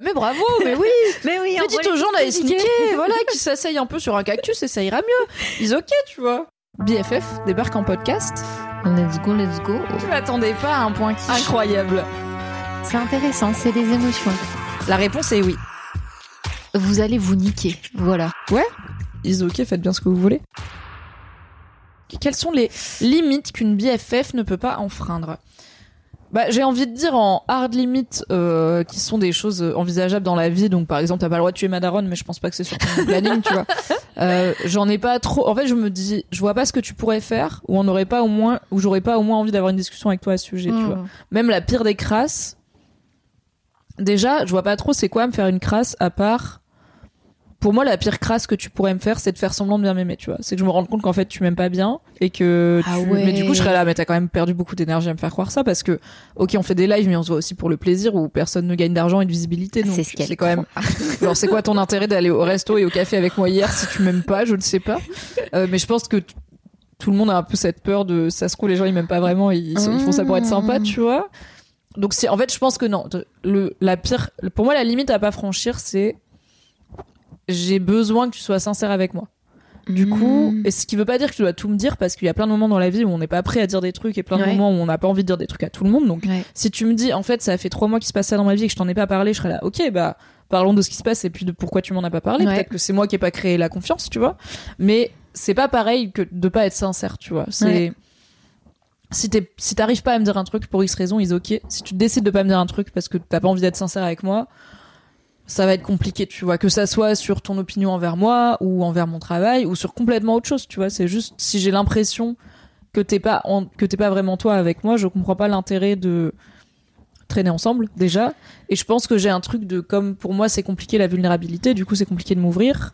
Mais bravo, mais oui Mais oui, Mais on dites aux gens d'aller sneaker, voilà, qui s'asseyent un peu sur un cactus et ça ira mieux. Ils ok, tu vois. BFF débarque en podcast. Let's go, let's go. Tu m'attendais pas à un point qui incroyable. C'est intéressant, c'est des émotions. La réponse est oui. Vous allez vous niquer, voilà. Ouais Ils ok, faites bien ce que vous voulez. Quelles sont les limites qu'une BFF ne peut pas enfreindre? Bah, j'ai envie de dire en hard limit euh, qui sont des choses envisageables dans la vie donc par exemple t'as pas le droit de tuer ma daronne mais je pense pas que c'est sur ton planning tu vois euh, j'en ai pas trop en fait je me dis je vois pas ce que tu pourrais faire ou on n'aurait pas au moins ou j'aurais pas au moins envie d'avoir une discussion avec toi à ce sujet tu Mm. vois même la pire des crasses déjà je vois pas trop c'est quoi me faire une crasse à part pour moi la pire crasse que tu pourrais me faire c'est de faire semblant de bien m'aimer tu vois. C'est que je me rends compte qu'en fait tu m'aimes pas bien et que Ah tu... ouais. mais du coup je serais là mais t'as quand même perdu beaucoup d'énergie à me faire croire ça parce que ok on fait des lives mais on se voit aussi pour le plaisir où personne ne gagne d'argent et de visibilité. Donc C'est ce c'est quand même alors c'est quoi ton intérêt d'aller au resto et au café avec moi hier si tu m'aimes pas? Je ne sais pas. Euh, mais je pense que tout le monde a un peu cette peur de ça se trouve les gens ils m'aiment pas vraiment ils, ils font ça pour être sympa tu vois. Donc c'est en fait je pense que non le la pire pour moi la limite à pas franchir c'est j'ai besoin que tu sois sincère avec moi du coup Mm. et ce qui veut pas dire que tu dois tout me dire parce qu'il y a plein de moments dans la vie où on n'est pas prêt à dire des trucs et plein de Ouais. moments où on n'a pas envie de dire des trucs à tout le monde donc Ouais. si tu me dis en fait ça fait trois mois qu'il se passe ça dans ma vie et que je t'en ai pas parlé je serais là ok bah parlons de ce qui se passe et puis de pourquoi tu m'en as pas parlé Ouais. peut-être que c'est moi qui ai pas créé la confiance tu vois mais c'est pas pareil que de pas être sincère tu vois c'est si t'es si t'arrives pas à me dire un truc pour X raison ils ok si tu décides de pas me dire un truc parce que t'as pas envie d'être sincère avec moi ça va être compliqué, tu vois, que ça soit sur ton opinion envers moi ou envers mon travail ou sur complètement autre chose, tu vois. C'est juste si j'ai l'impression que t'es pas que t'es pas vraiment toi avec moi, je comprends pas l'intérêt de traîner ensemble déjà. Et je pense que j'ai un truc de comme pour moi c'est compliqué la vulnérabilité, du coup c'est compliqué de m'ouvrir.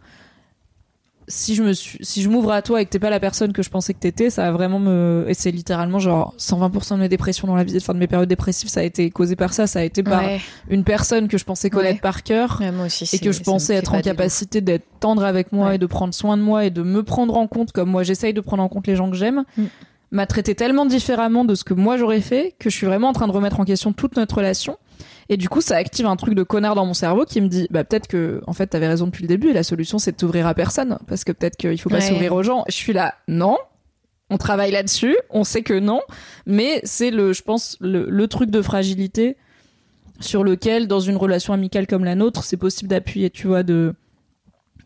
Si je me suis, si je m'ouvre à toi et que t'es pas la personne que je pensais que t'étais, ça va vraiment me, et c'est littéralement genre 120% de mes dépressions dans la vie, enfin de mes périodes dépressives, ça a été causé par ça, ça a été par Ouais. une personne que je pensais connaître Ouais. par cœur Ouais, moi aussi. et que je pensais être en capacité d'être tendre avec moi et de prendre soin de moi et de me prendre en compte comme moi j'essaye de prendre en compte les gens que j'aime, Mm. m'a traité tellement différemment de ce que moi j'aurais fait que je suis vraiment en train de remettre en question toute notre relation. Et du coup, ça active un truc de connard dans mon cerveau qui me dit, bah peut-être que, en fait, t'avais raison depuis le début et la solution c'est de t'ouvrir à personne parce que peut-être qu'il faut pas Ouais. s'ouvrir aux gens. Je suis là, non. On travaille là-dessus, on sait que non, mais c'est le, je pense, le, le truc de fragilité sur lequel, dans une relation amicale comme la nôtre, c'est possible d'appuyer, tu vois, de...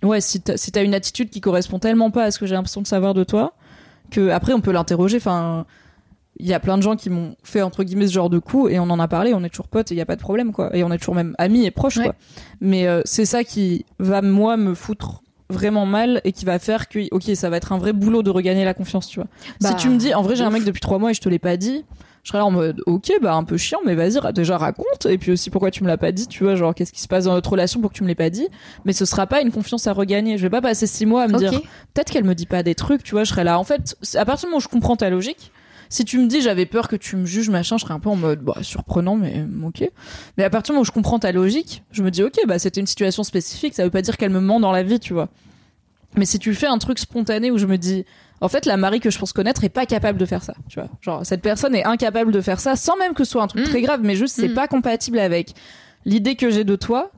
Ouais, si t'as si t'as une attitude qui correspond tellement pas à ce que j'ai l'impression de savoir de toi, que après on peut l'interroger, enfin... Il y a plein de gens qui m'ont fait entre guillemets ce genre de coup et on en a parlé, on est toujours potes et il y a pas de problème quoi. Et on est toujours même amis et proches Ouais. quoi. Mais euh, c'est ça qui va moi me foutre vraiment mal et qui va faire que ok ça va être un vrai boulot de regagner la confiance tu vois. Bah, si tu me dis en vrai j'ai un mec depuis trois mois et je te l'ai pas dit, je serais là en mode ok bah un peu chiant mais vas-y déjà raconte et puis aussi pourquoi tu me l'as pas dit tu vois genre qu'est-ce qui se passe dans notre relation pour que tu me l'aies pas dit mais ce sera pas une confiance à regagner je vais pas passer six mois à me dire peut-être qu'elle me dit pas des trucs tu vois je serais là en fait à partir du moment où je comprends ta logique si tu me dis j'avais peur que tu me juges machin je serais un peu en mode bah surprenant mais euh, ok. Mais à partir du moment où je comprends ta logique je me dis ok bah c'était une situation spécifique ça veut pas dire qu'elle me ment dans la vie tu vois. Mais si tu fais un truc spontané où je me dis en fait la Marie que je pense connaître est pas capable de faire ça tu vois. Genre cette personne est incapable de faire ça sans même que ce soit un truc Mm. très grave mais juste c'est Mm. pas compatible avec l'idée que j'ai de toi.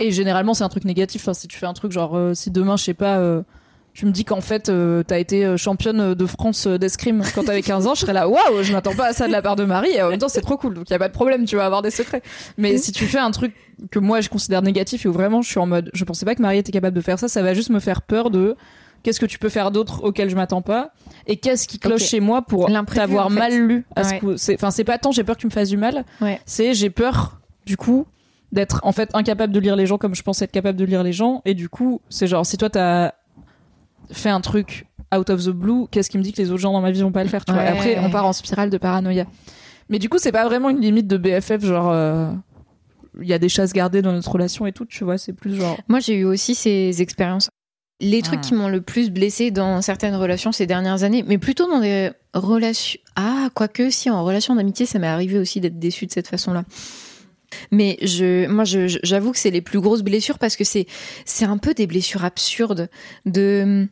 Et généralement c'est un truc négatif enfin, si tu fais un truc genre euh, si demain je sais pas euh, tu me dis qu'en fait euh, t'as été euh, championne de France euh, d'escrime quand t'avais 15 ans je serais là waouh je m'attends pas à ça de la part de Marie et en même temps c'est trop cool donc y a pas de problème tu vas avoir des secrets mais si tu fais un truc que moi je considère négatif et où vraiment je suis en mode je pensais pas que Marie était capable de faire ça ça va juste me faire peur de qu'est-ce que tu peux faire d'autre auquel je m'attends pas et qu'est-ce qui cloche chez moi pour t'avoir en fait. mal lu à ce Ouais. enfin c'est pas tant j'ai peur que tu me fasses du mal Ouais. c'est j'ai peur du coup d'être en fait incapable de lire les gens comme je pense être capable de lire les gens et du coup c'est genre si toi t'as fait un truc out of the blue qu'est-ce qui me dit que les autres gens dans ma vie vont pas le faire tu Ouais. Après on part en spirale de paranoïa Mais du coup, c'est pas vraiment une limite de BFF, genre. euh, Il y a des chasses gardées dans notre relation et tout, tu vois, c'est plus genre. Moi, j'ai eu aussi ces expériences. Les trucs Ah. qui m'ont le plus blessé dans certaines relations ces dernières années, mais plutôt dans des relations. Ah, quoique, si, en relation d'amitié, ça m'est arrivé aussi d'être déçue de cette façon-là. Mais je, moi, je- j'avoue que c'est les plus grosses blessures parce que c'est, c'est un peu des blessures absurdes de.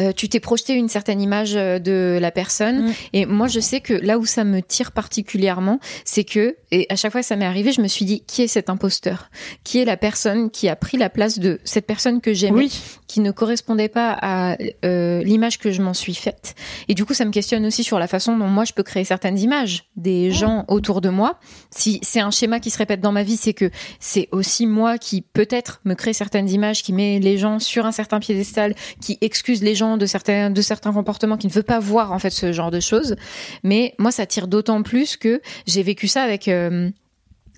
Euh, tu t'es projeté une certaine image euh, de la personne Mm. et moi je sais que là où ça me tire particulièrement c'est que et à chaque fois que ça m'est arrivé je me suis dit qui est cet imposteur? Qui est la personne qui a pris la place de cette personne que j'aimais Oui. qui ne correspondait pas à euh, l'image que je m'en suis faite? Et du coup, ça me questionne aussi sur la façon dont moi je peux créer certaines images des gens autour de moi. Si c'est un schéma qui se répète dans ma vie, c'est que c'est aussi moi qui peut-être me crée certaines images, qui met les gens sur un certain piédestal, qui excuse les gens de certains de certains comportements, qui ne veut pas voir en fait ce genre de choses. Mais moi, ça tire d'autant plus que j'ai vécu ça avec euh,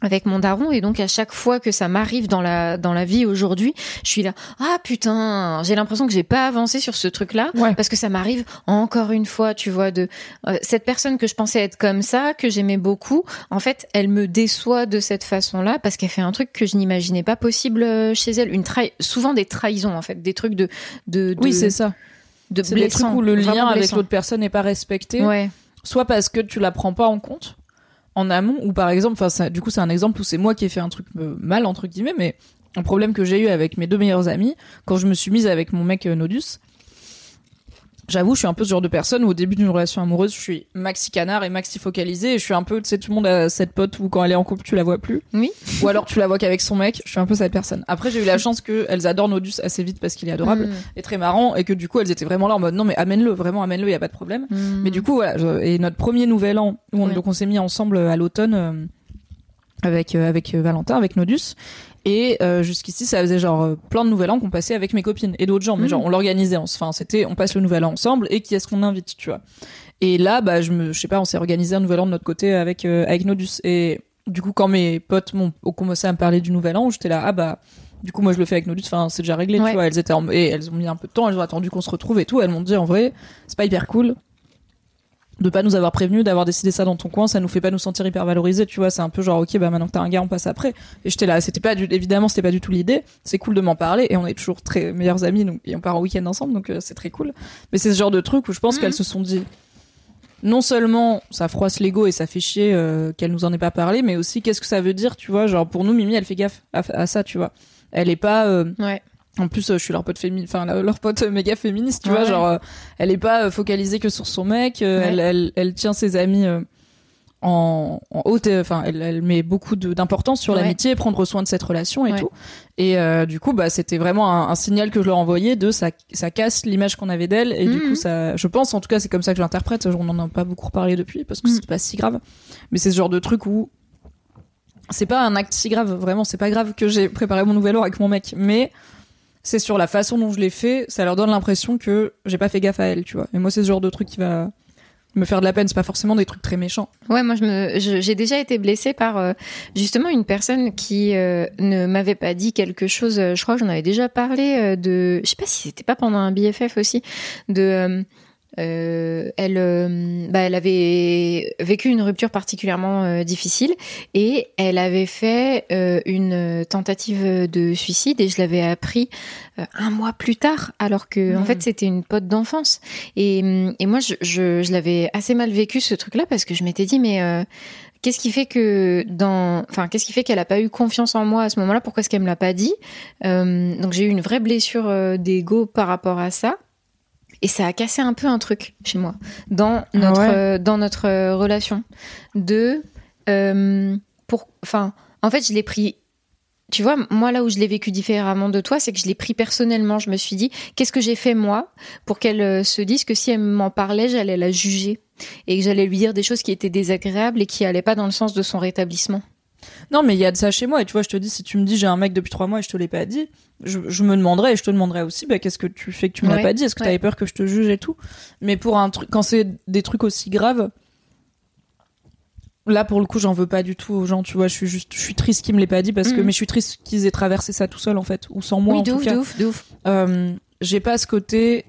avec mon daron et donc à chaque fois que ça m'arrive dans la dans la vie aujourd'hui, je suis là ah putain, j'ai l'impression que j'ai pas avancé sur ce truc-là Ouais. parce que ça m'arrive encore une fois, tu vois de euh, cette personne que je pensais être comme ça, que j'aimais beaucoup, en fait, elle me déçoit de cette façon-là parce qu'elle fait un truc que je n'imaginais pas possible euh, chez elle, une trahi- souvent des trahisons en fait, des trucs de de, de Oui, c'est ça. De C'est des trucs où le lien avec l'autre personne n'est pas respecté. Ouais. soit parce que tu la prends pas en compte en amont ou par exemple enfin du coup c'est un exemple où c'est moi qui ai fait un truc euh, mal entre guillemets mais un problème que j'ai eu avec mes deux meilleurs amis quand je me suis mise avec mon mec euh, Nodus J'avoue, je suis un peu ce genre de personne où au début d'une relation amoureuse, je suis maxi canard et maxi focalisée et je suis un peu, tu sais, tout le monde a cette pote où quand elle est en couple, tu la vois plus. Oui. Ou alors tu la vois qu'avec son mec. Je suis un peu cette personne. Après, j'ai eu la chance qu'elles adorent Nodus assez vite parce qu'il est adorable Mm. et très marrant et que du coup, elles étaient vraiment là en mode non mais amène-le, vraiment amène-le, y a pas de problème. Mm. Mais du coup, voilà. je- Et notre premier nouvel an, où on, donc on s'est mis ensemble à l'automne euh, avec euh, avec euh, Valentin, avec Nodus. Et euh, jusqu'ici, ça faisait genre euh, plein de nouvel an qu'on passait avec mes copines et d'autres gens. Mais Mhm. genre, on l'organisait. en- Enfin, c'était, on passe le nouvel an ensemble et qui est-ce qu'on invite, tu vois. Et là, bah, je me, je sais pas, on s'est organisé un nouvel an de notre côté avec euh, avec Nodus. Et du coup, quand mes potes m'ont ont commencé à me parler du nouvel an, j'étais là, ah bah. Du coup, moi, je le fais avec Nodus. Enfin, c'est déjà réglé, Ouais. tu vois. Elles étaient en... et elles ont mis un peu de temps. Elles ont attendu qu'on se retrouve et tout. Elles m'ont dit, en vrai, c'est pas hyper cool de pas nous avoir prévenu, d'avoir décidé ça dans ton coin, ça nous fait pas nous sentir hyper valorisés, tu vois, c'est un peu genre ok bah maintenant que t'as un gars on passe après. Et j'étais là, c'était pas du, évidemment c'était pas du tout l'idée, c'est cool de m'en parler et on est toujours très meilleurs amis donc et on part en week-end ensemble donc euh, c'est très cool. Mais c'est ce genre de truc où je pense Mhm. qu'elles se sont dit non seulement ça froisse l'ego et ça fait chier euh, qu'elle nous en ait pas parlé, mais aussi qu'est-ce que ça veut dire, tu vois, genre pour nous Mimi elle fait gaffe à, à ça, tu vois. Elle est pas euh, Ouais. En plus, euh, je suis leur pote féminine, enfin leur pote euh, méga féministe, tu Ouais. vois, genre euh, elle est pas focalisée que sur son mec, Ouais. elle, elle, elle tient ses amis en, en haute, enfin elle, elle met beaucoup d'importance sur Ouais. l'amitié, prendre soin de cette relation et tout. Et euh, du coup, bah c'était vraiment un, un signal que je leur envoyais de ça, ça casse l'image qu'on avait d'elle et du Mhm. coup ça, je pense en tout cas c'est comme ça que je l'interprète. On en a pas beaucoup reparlé depuis parce que Mhm. c'est pas si grave, mais c'est ce genre de truc où c'est pas un acte si grave, vraiment, c'est pas grave que j'ai préparé mon nouvel an avec mon mec, mais c'est sur la façon dont je l'ai fait, ça leur donne l'impression que j'ai pas fait gaffe à elle, tu vois. Et moi, c'est ce genre de truc qui va me faire de la peine, c'est pas forcément des trucs très méchants. Ouais, moi j'ai déjà été blessée par euh, justement une personne qui euh, ne m'avait pas dit quelque chose. euh, Je crois que j'en avais déjà parlé de, je sais pas si c'était pas pendant un BFF aussi, de, euh, elle, euh, bah, elle avait vécu une rupture particulièrement euh, difficile et elle avait fait euh, une tentative de suicide et je l'avais appris un mois plus tard, alors que en Mhm. fait c'était une pote d'enfance. Et, et moi, je, je, je l'avais assez mal vécu ce truc-là parce que je m'étais dit, mais euh, qu'est-ce qui fait que dans, enfin, qu'est-ce qui fait qu'elle a pas eu confiance en moi à ce moment-là? Pourquoi est-ce qu'elle me l'a pas dit? Euh, Donc j'ai eu une vraie blessure d'ego par rapport à ça. Et ça a cassé un peu un truc chez moi dans notre ouais. euh, dans notre euh, relation de euh, pour enfin en fait je l'ai pris tu vois, moi là où je l'ai vécu différemment de toi, c'est que je l'ai pris personnellement. Je me suis dit, qu'est-ce que j'ai fait moi pour qu'elle euh, se dise que si elle m'en parlait, j'allais la juger et que j'allais lui dire des choses qui étaient désagréables et qui allaient pas dans le sens de son rétablissement. Non, mais il y a de ça chez moi, et tu vois, je te dis, si tu me dis j'ai un mec depuis trois mois et je te l'ai pas dit, je, je me demanderais, et je te demanderais aussi, bah, qu'est-ce que tu fais que tu me l'as Ouais, pas dit? Est-ce que ouais. t'avais peur que je te juge et tout? Mais pour un truc, quand c'est des trucs aussi graves, là pour le coup, j'en veux pas du tout aux gens, tu vois, je suis juste, je suis triste qu'ils me l'aient pas dit parce que, Mhm. mais je suis triste qu'ils aient traversé ça tout seul en fait, ou sans moi oui, en de tout ouf, cas. de ouf, de ouf. Euh, j'ai pas ce côté.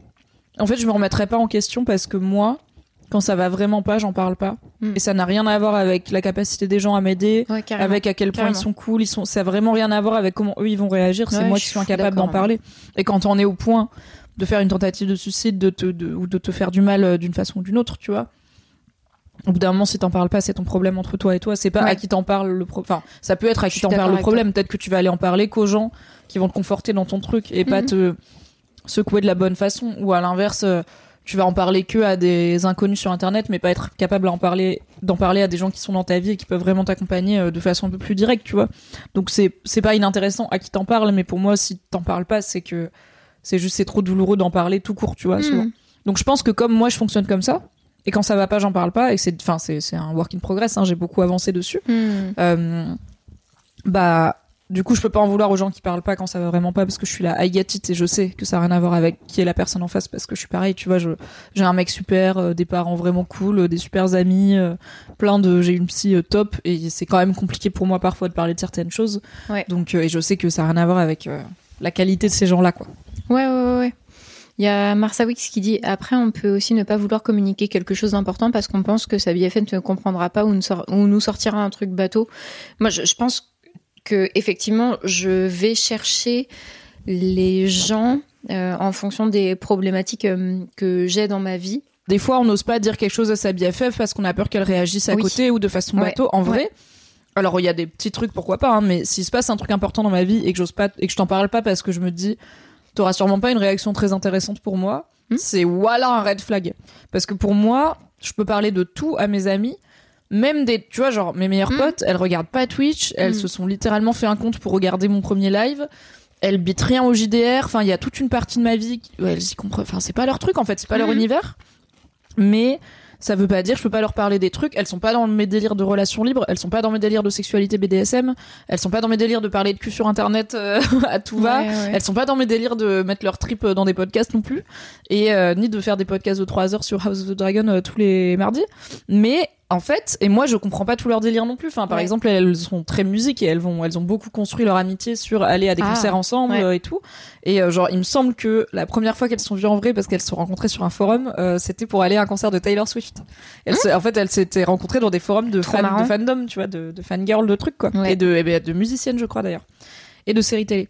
En fait, je me remettrai pas en question parce que moi, Quand ça va vraiment pas, j'en parle pas. Mm. Et ça n'a rien à voir avec la capacité des gens à m'aider, Ouais, avec à quel point Carrément. ils sont cool, ils sont. Ça a vraiment rien à voir avec comment eux ils vont réagir. C'est Ouais, moi qui suis incapable d'en d'accord, parler. Et quand on est au point de faire une tentative de suicide, de te, de- ou de te faire du mal euh, d'une façon ou d'une autre, tu vois. Au bout d'un moment, si t'en parles pas, c'est ton problème entre toi et toi. C'est pas Ouais. à qui t'en parle le pro. Enfin, ça peut être à qui t'en parle le problème. Peut-être que tu vas aller en parler qu'aux gens qui vont te conforter dans ton truc et pas Mhm. te secouer de la bonne façon. Ou à l'inverse, euh, tu vas en parler que à des inconnus sur internet, mais pas être capable d'en parler, d'en parler à des gens qui sont dans ta vie et qui peuvent vraiment t'accompagner euh, de façon un peu plus directe, tu vois. Donc c'est c'est pas inintéressant à qui t'en parle, mais pour moi, si t'en parles pas, c'est que c'est juste c'est trop douloureux d'en parler tout court, tu vois. souvent. Mm. Donc je pense que comme moi je fonctionne comme ça, et quand ça va pas, j'en parle pas, et c'est, enfin c'est c'est un work in progress. Hein, j'ai beaucoup avancé dessus. Mm. Euh, bah du coup je peux pas en vouloir aux gens qui parlent pas quand ça va vraiment pas parce que je suis là I get it et je sais que ça a rien à voir avec qui est la personne en face parce que je suis pareil tu vois je j'ai un mec super euh, des parents vraiment cool euh, des super amis euh, plein de j'ai une psy top et c'est quand même compliqué pour moi parfois de parler de certaines choses Ouais. donc et je sais que ça a rien à voir avec la qualité de ces gens là quoi Ouais, ouais, ouais, ouais. Il y a Marsa Wix qui dit après on peut aussi ne pas vouloir communiquer quelque chose d'important parce qu'on pense que sa BFM ne comprendra pas ou, ne sort- ou nous sortira un truc bateau. Moi je, je pense que effectivement je vais chercher les gens euh, en fonction des problématiques euh, que j'ai dans ma vie. des fois on n'ose pas dire quelque chose à sa BFF parce qu'on a peur qu'elle réagisse à Oui. côté ou de façon Ouais. bateau en vrai Ouais. alors il y a des petits trucs pourquoi pas hein, mais s'il se passe un truc important dans ma vie et que j'ose pas et que je t'en parle pas parce que je me dis t'auras sûrement pas une réaction très intéressante pour moi Hmm. c'est voilà un red flag parce que pour moi je peux parler de tout à mes amis même des tu vois genre mes meilleures Hmm. potes elles regardent pas Twitch elles Hmm. se sont littéralement fait un compte pour regarder mon premier live elles bitent rien au JDR enfin il y a toute une partie de ma vie qui- ouais, elles y comprennent enfin c'est pas leur truc en fait c'est pas leur Mhm. univers mais ça veut pas dire je peux pas leur parler des trucs elles sont pas dans mes délires de relations libres elles sont pas dans mes délires de sexualité BDSM elles sont pas dans mes délires de parler de cul sur internet euh, à tout va Ouais, ouais. elles sont pas dans mes délires de mettre leur trip euh, dans des podcasts non plus et euh, ni de faire des podcasts de 3 heures sur House of the Dragon euh, tous les mardis mais en fait et moi je comprends pas tout leur délire non plus. Enfin par Ouais. exemple elles sont très musique et elles vont elles ont beaucoup construit leur amitié sur aller à des Ah, concerts ensemble ouais. euh, et tout. Et euh, genre il me semble que la première fois qu'elles sont vues en vrai parce qu'elles se sont rencontrées sur un forum euh, c'était pour aller à un concert de Taylor Swift. Elles se- en fait elles s'étaient rencontrées dans des forums de de fandom tu vois de, de fangirl de trucs quoi. Ouais. et de, eh ben, de musiciennes je crois d'ailleurs. Et de séries télé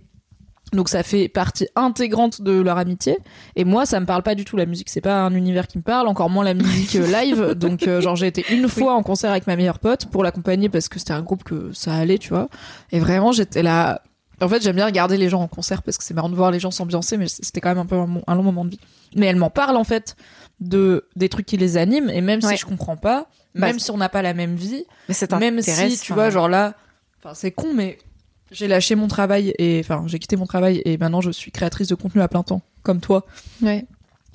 donc ça fait partie intégrante de leur amitié. Et moi, ça me parle pas du tout la musique. C'est pas un univers qui me parle, encore moins la musique euh, live. Donc euh, genre j'ai été une fois en concert avec ma meilleure pote pour l'accompagner parce que c'était un groupe que ça allait, tu vois. Et vraiment j'étais là. En fait j'aime bien regarder les gens en concert parce que c'est marrant de voir les gens s'ambiancer, mais c'était quand même un peu un, long moment de vie. Mais elle m'en parle en fait de des trucs qui les animent et même Ouais. si je comprends pas, Bah, même si on n'a pas la même vie, Mais même si tu vois genre là enfin c'est con mais j'ai lâché mon travail et enfin j'ai quitté mon travail et maintenant je suis créatrice de contenu à plein temps comme toi Ouais.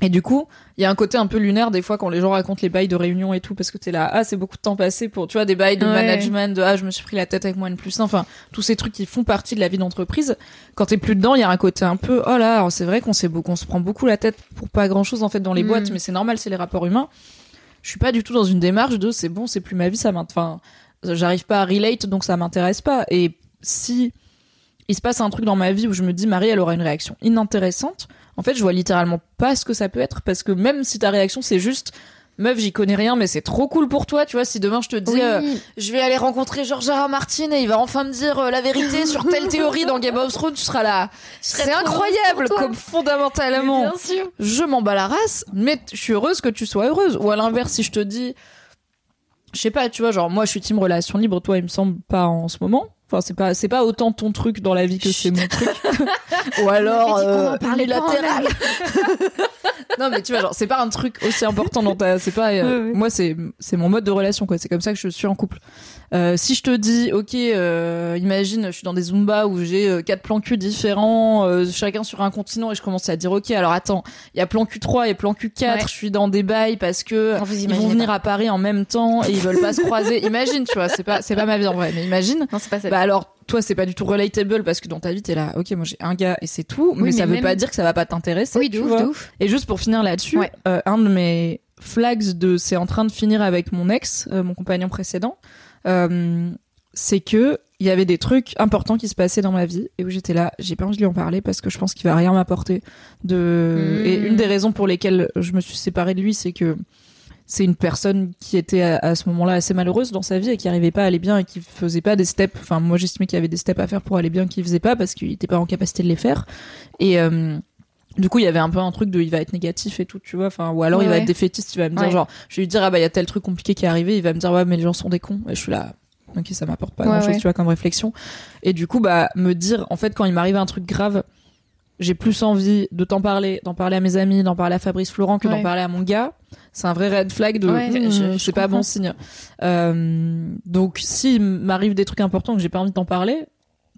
et du coup il y a un côté un peu lunaire des fois quand les gens racontent les bails de réunion et tout parce que t'es là ah c'est beaucoup de temps passé pour tu vois des bails de Ouais. management de ah je me suis pris la tête avec moi une plus enfin tous ces trucs qui font partie de la vie d'entreprise quand t'es plus dedans il y a un côté un peu oh là c'est vrai qu'on s'est beaucoup on se prend beaucoup la tête pour pas grand chose en fait dans les Mm. boîtes mais c'est normal c'est les rapports humains je suis pas du tout dans une démarche de c'est bon c'est plus ma vie ça m'int- enfin j'arrive pas à relate donc ça m'intéresse pas et si il se passe un truc dans ma vie où je me dis Marie elle aura une réaction inintéressante en fait je vois littéralement pas ce que ça peut être parce que même si ta réaction c'est juste meuf j'y connais rien mais c'est trop cool pour toi tu vois si demain je te dis Oui. euh, je vais aller rencontrer George R. R. Martin et il va enfin me dire euh, la vérité sur telle théorie dans Game of Thrones tu seras là c'est incroyable comme fondamentalement Bien sûr. je m'en bats la race, mais je suis heureuse que tu sois heureuse. Ou à l'inverse, si je te dis, je sais pas, tu vois, genre moi je suis team relation libre, toi il me semble pas en ce moment. Enfin, c'est pas, c'est pas autant ton truc dans la vie que c'est mon truc. Ou alors, euh, unilatéral. non, mais tu vois, genre, c'est pas un truc aussi important dans ta, c'est pas, euh, moi c'est, c'est mon mode de relation, quoi. C'est comme ça que je suis en couple. Euh, si je te dis, ok, euh, imagine, je suis dans des Zumba où j'ai euh, quatre plans cul différents, euh, chacun sur un continent, et je commence à dire, ok, alors attends, il y a plan Q3 et plan Q4, Ouais. je suis dans des bails parce que ils vont venir pas. à Paris en même temps et ils veulent pas se croiser. Imagine, tu vois, c'est pas, c'est pas ma vie en vrai, mais imagine. Non, c'est pas ça. Bah alors, toi, c'est pas du tout relatable parce que dans ta vie, t'es là, ok, moi j'ai un gars et c'est tout, mais, ça veut pas dire que ça va pas t'intéresser. oui, de ouf, de ouf. Et juste pour finir là-dessus, Ouais. euh, un de mes flags de c'est en train de finir avec mon ex, euh, mon compagnon précédent, euh, c'est que il y avait des trucs importants qui se passaient dans ma vie et où j'étais là, j'ai pas envie de lui en parler parce que je pense qu'il va rien m'apporter. De et une des raisons pour lesquelles je me suis séparée de lui, c'est que c'est une personne qui était à, à ce moment-là assez malheureuse dans sa vie et qui arrivait pas à aller bien et qui faisait pas des steps. Enfin, moi j'estimais qu'il y avait des steps à faire pour aller bien qu'il faisait pas parce qu'il était pas en capacité de les faire. Et euh, du coup, il y avait un peu un truc de il va être négatif et tout, tu vois. Enfin, ou alors il va Ouais. être défaitiste, il va me dire Ouais. genre, je vais lui dire ah bah il y a tel truc compliqué qui est arrivé, il va me dire ouais mais les gens sont des cons. Et je suis là, ok ça m'apporte pas grand chose, tu vois, comme réflexion. Et du coup bah me dire en fait quand il m'arrive un truc grave, j'ai plus envie de t'en parler, d'en parler à mes amis, d'en parler à Fabrice Florent que d'en parler à mon gars. C'est un vrai red flag de Ouais, je c'est pas bon signe. Euh, donc s'il m'arrive des trucs importants que j'ai pas envie d'en parler,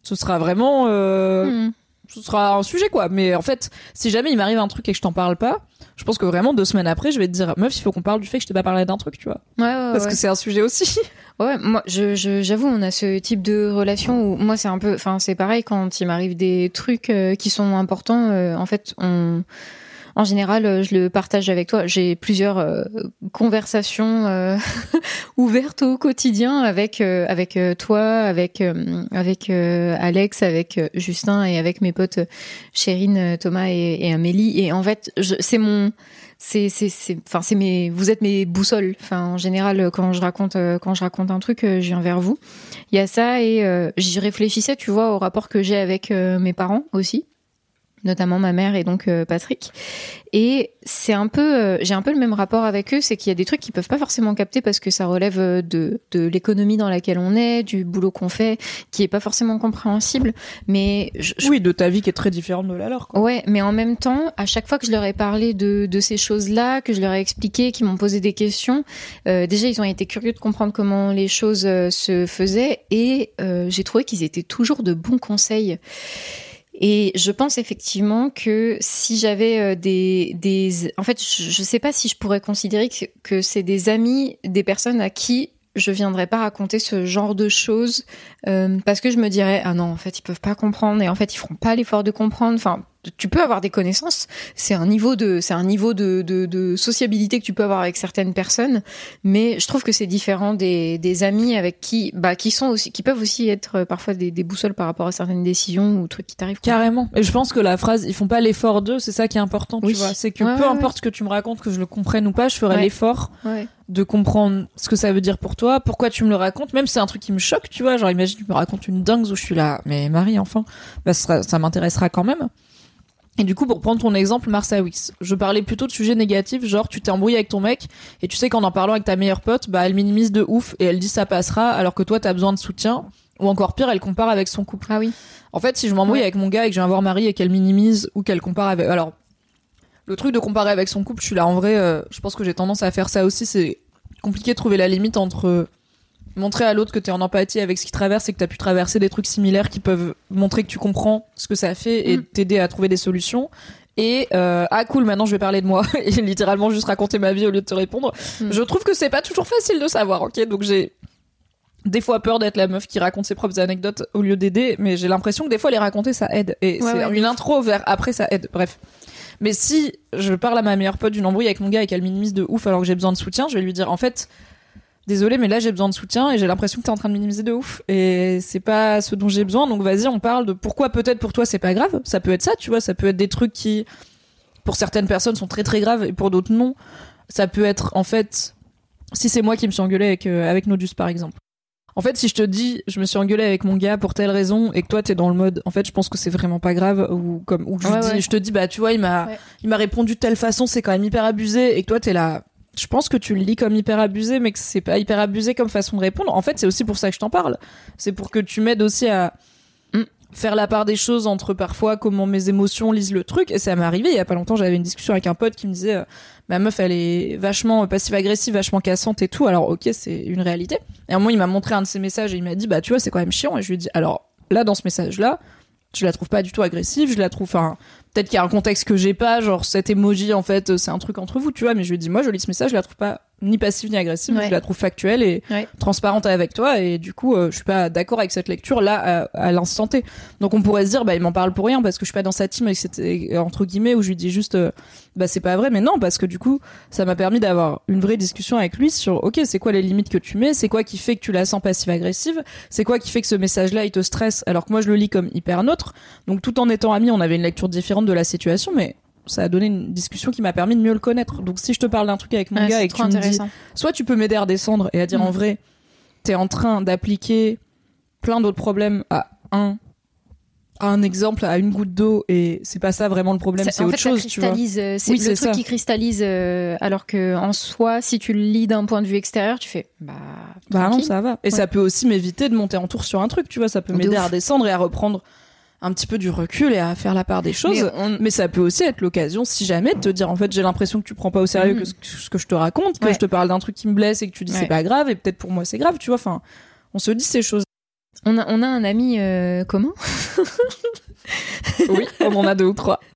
ce sera vraiment euh, Hmm. Ce sera un sujet quoi mais en fait si jamais il m'arrive un truc et que je t'en parle pas je pense que vraiment deux semaines après je vais te dire meuf il faut qu'on parle du fait que je t'ai pas parlé d'un truc tu vois Ouais, ouais, parce ouais. que c'est un sujet aussi Ouais, moi, je, je, j'avoue, on a ce type de relation où moi, c'est un peu, enfin, c'est pareil quand il m'arrive des trucs euh, qui sont importants. euh, en fait, on, en général, euh, je le partage avec toi. J'ai plusieurs euh, conversations euh, ouvertes au quotidien avec avec toi, avec avec Alex, avec Justin et avec mes potes Chérine, Thomas et, Amélie. Et en fait, c'est mon c'est c'est c'est enfin c'est mes vous êtes mes boussoles enfin en général quand je raconte quand je raconte un truc je viens vers vous il y a ça et j'y réfléchissais tu vois au rapport que j'ai avec mes parents aussi notamment ma mère et donc euh, Patrick et c'est un peu euh, j'ai un peu le même rapport avec eux c'est qu'il y a des trucs qu'ils peuvent pas forcément capter parce que ça relève euh, de de l'économie dans laquelle on est du boulot qu'on fait qui est pas forcément compréhensible mais je, je oui de ta vie qui est très différente de la leur quoi. Ouais, mais en même temps, à chaque fois que je leur ai parlé de, de ces choses-là, que je leur ai expliqué, qu'ils m'ont posé des questions, euh, déjà ils ont été curieux de comprendre comment les choses se faisaient et j'ai trouvé qu'ils étaient toujours de bons conseils. Et je pense effectivement que si j'avais euh, des, des, en fait, je, je sais pas si je pourrais considérer que, que c'est des amis, des personnes à qui je viendrais pas raconter ce genre de choses euh, parce que je me dirais ah non en fait ils peuvent pas comprendre et en fait ils feront pas l'effort de comprendre. Enfin, tu peux avoir des connaissances, c'est un niveau de c'est un niveau de, de, de sociabilité que tu peux avoir avec certaines personnes, mais je trouve que c'est différent des, des amis avec qui bah qui sont aussi qui peuvent aussi être euh, parfois des, des boussoles par rapport à certaines décisions ou trucs qui t'arrivent. carrément et je pense que la phrase ils font pas l'effort d'eux c'est ça qui est important Oui. tu vois c'est que Ouais, peu ouais, importe ce que tu me racontes que je le comprenne ou pas je ferai l'effort de comprendre ce que ça veut dire pour toi, pourquoi tu me le racontes, même si c'est un truc qui me choque, tu vois, genre imagine tu me racontes une dingue où je suis là, mais Marie, enfin, bah, ça m'intéressera quand même. Et du coup, pour prendre ton exemple, Marsa Wix, je parlais plutôt de sujets négatifs, genre tu t'es embrouillé avec ton mec, et tu sais qu'en en parlant avec ta meilleure pote, bah elle minimise de ouf, et elle dit ça passera, alors que toi t'as besoin de soutien, ou encore pire, elle compare avec son couple. Ah oui. En fait, si je m'embrouille Ouais. avec mon gars et que je viens voir Marie et qu'elle minimise ou qu'elle compare avec, alors le truc de comparer avec son couple, je suis là en vrai, euh, je pense que j'ai tendance à faire ça aussi. C'est compliqué de trouver la limite entre montrer à l'autre que t'es en empathie avec ce qu'il traverse et que t'as pu traverser des trucs similaires qui peuvent montrer que tu comprends ce que ça fait et Mm. t'aider à trouver des solutions. Et euh, ah cool, maintenant je vais parler de moi et littéralement juste raconter ma vie au lieu de te répondre. Mm. Je trouve que c'est pas toujours facile de savoir, ok? Donc j'ai des fois peur d'être la meuf qui raconte ses propres anecdotes au lieu d'aider, mais j'ai l'impression que des fois les raconter ça aide. Et Ouais, c'est ouais, une intro vers après ça aide. Bref. Mais si je parle à ma meilleure pote d'une embrouille avec mon gars et qu'elle minimise de ouf alors que j'ai besoin de soutien, je vais lui dire en fait, désolé mais là j'ai besoin de soutien et j'ai l'impression que t'es en train de minimiser de ouf et c'est pas ce dont j'ai besoin donc vas-y on parle de pourquoi peut-être pour toi c'est pas grave. Ça peut être ça, tu vois, ça peut être des trucs qui pour certaines personnes sont très très graves et pour d'autres non. Ça peut être en fait si c'est moi qui me suis engueulé avec euh, avec Nodus par exemple. En fait, si je te dis, je me suis engueulé avec mon gars pour telle raison et que toi t'es dans le mode, en fait, je pense que c'est vraiment pas grave ou comme ou que je, Ouais, dis, ouais. je te dis, bah tu vois, il m'a, Ouais. il m'a répondu de telle façon, c'est quand même hyper abusé et que toi t'es là. Je pense que tu le lis comme hyper abusé, mais que c'est pas hyper abusé comme façon de répondre. En fait, c'est aussi pour ça que je t'en parle. C'est pour que tu m'aides aussi à Mm. faire la part des choses entre parfois comment mes émotions lisent le truc. Et ça m'est arrivé il y a pas longtemps. J'avais une discussion avec un pote qui me disait, euh, ma meuf, elle est vachement passive-agressive, vachement cassante et tout. Alors ok, c'est une réalité. Et à un moment, il m'a montré un de ses messages et il m'a dit, bah tu vois, c'est quand même chiant. Et je lui ai dit, alors là, dans ce message-là, je la trouve pas du tout agressive. Je la trouve, enfin, peut-être qu'il y a un contexte que j'ai pas, genre cet emoji en fait, c'est un truc entre vous, tu vois. Mais je lui dit, moi, je lis ce message, je la trouve pas ni passive ni agressive. Ouais. Je la trouve factuelle et Ouais. transparente avec toi. Et du coup, euh, je suis pas d'accord avec cette lecture là à, à l'instant T. Donc on pourrait se dire, bah il m'en parle pour rien parce que je suis pas dans sa team avec cette, entre guillemets où je lui dis juste, euh, bah c'est pas vrai. Mais non, parce que du coup, ça m'a permis d'avoir une vraie discussion avec lui sur, ok, c'est quoi les limites que tu mets, c'est quoi qui fait que tu la sens passive-agressive, c'est quoi qui fait que ce message-là il te stresse? Alors que moi je le lis comme hyper neutre. Donc tout en étant amis, on avait une lecture différente de la situation, mais ça a donné une discussion qui m'a permis de mieux le connaître. Donc si je te parle d'un truc avec mon Ouais, gars c'est et que tu me dis, soit tu peux m'aider à redescendre et à dire Mm. en vrai, t'es en train d'appliquer plein d'autres problèmes à un à un exemple, à une goutte d'eau, et c'est pas ça vraiment le problème, Ça- c'est autre fait, ça chose, cristallise, euh, C'est Oui, le c'est truc ça. qui cristallise, euh, alors que en soi, si tu le lis d'un point de vue extérieur, tu fais bah. Bah non, ça va. Et Ouais. ça peut aussi m'éviter de monter en tour sur un truc, tu vois. Ça peut De m'aider à redescendre et à reprendre un petit peu du recul et à faire la part des choses. Mais on- Mais ça peut aussi être l'occasion, si jamais, de te dire en fait, j'ai l'impression que tu prends pas au sérieux que ce, ce que je te raconte, que Ouais. je te parle d'un truc qui me blesse et que tu dis Ouais. c'est pas grave et peut-être pour moi c'est grave, tu vois. Enfin, on se dit ces choses. On a, on a un ami euh, commun? oui, on en a deux ou trois.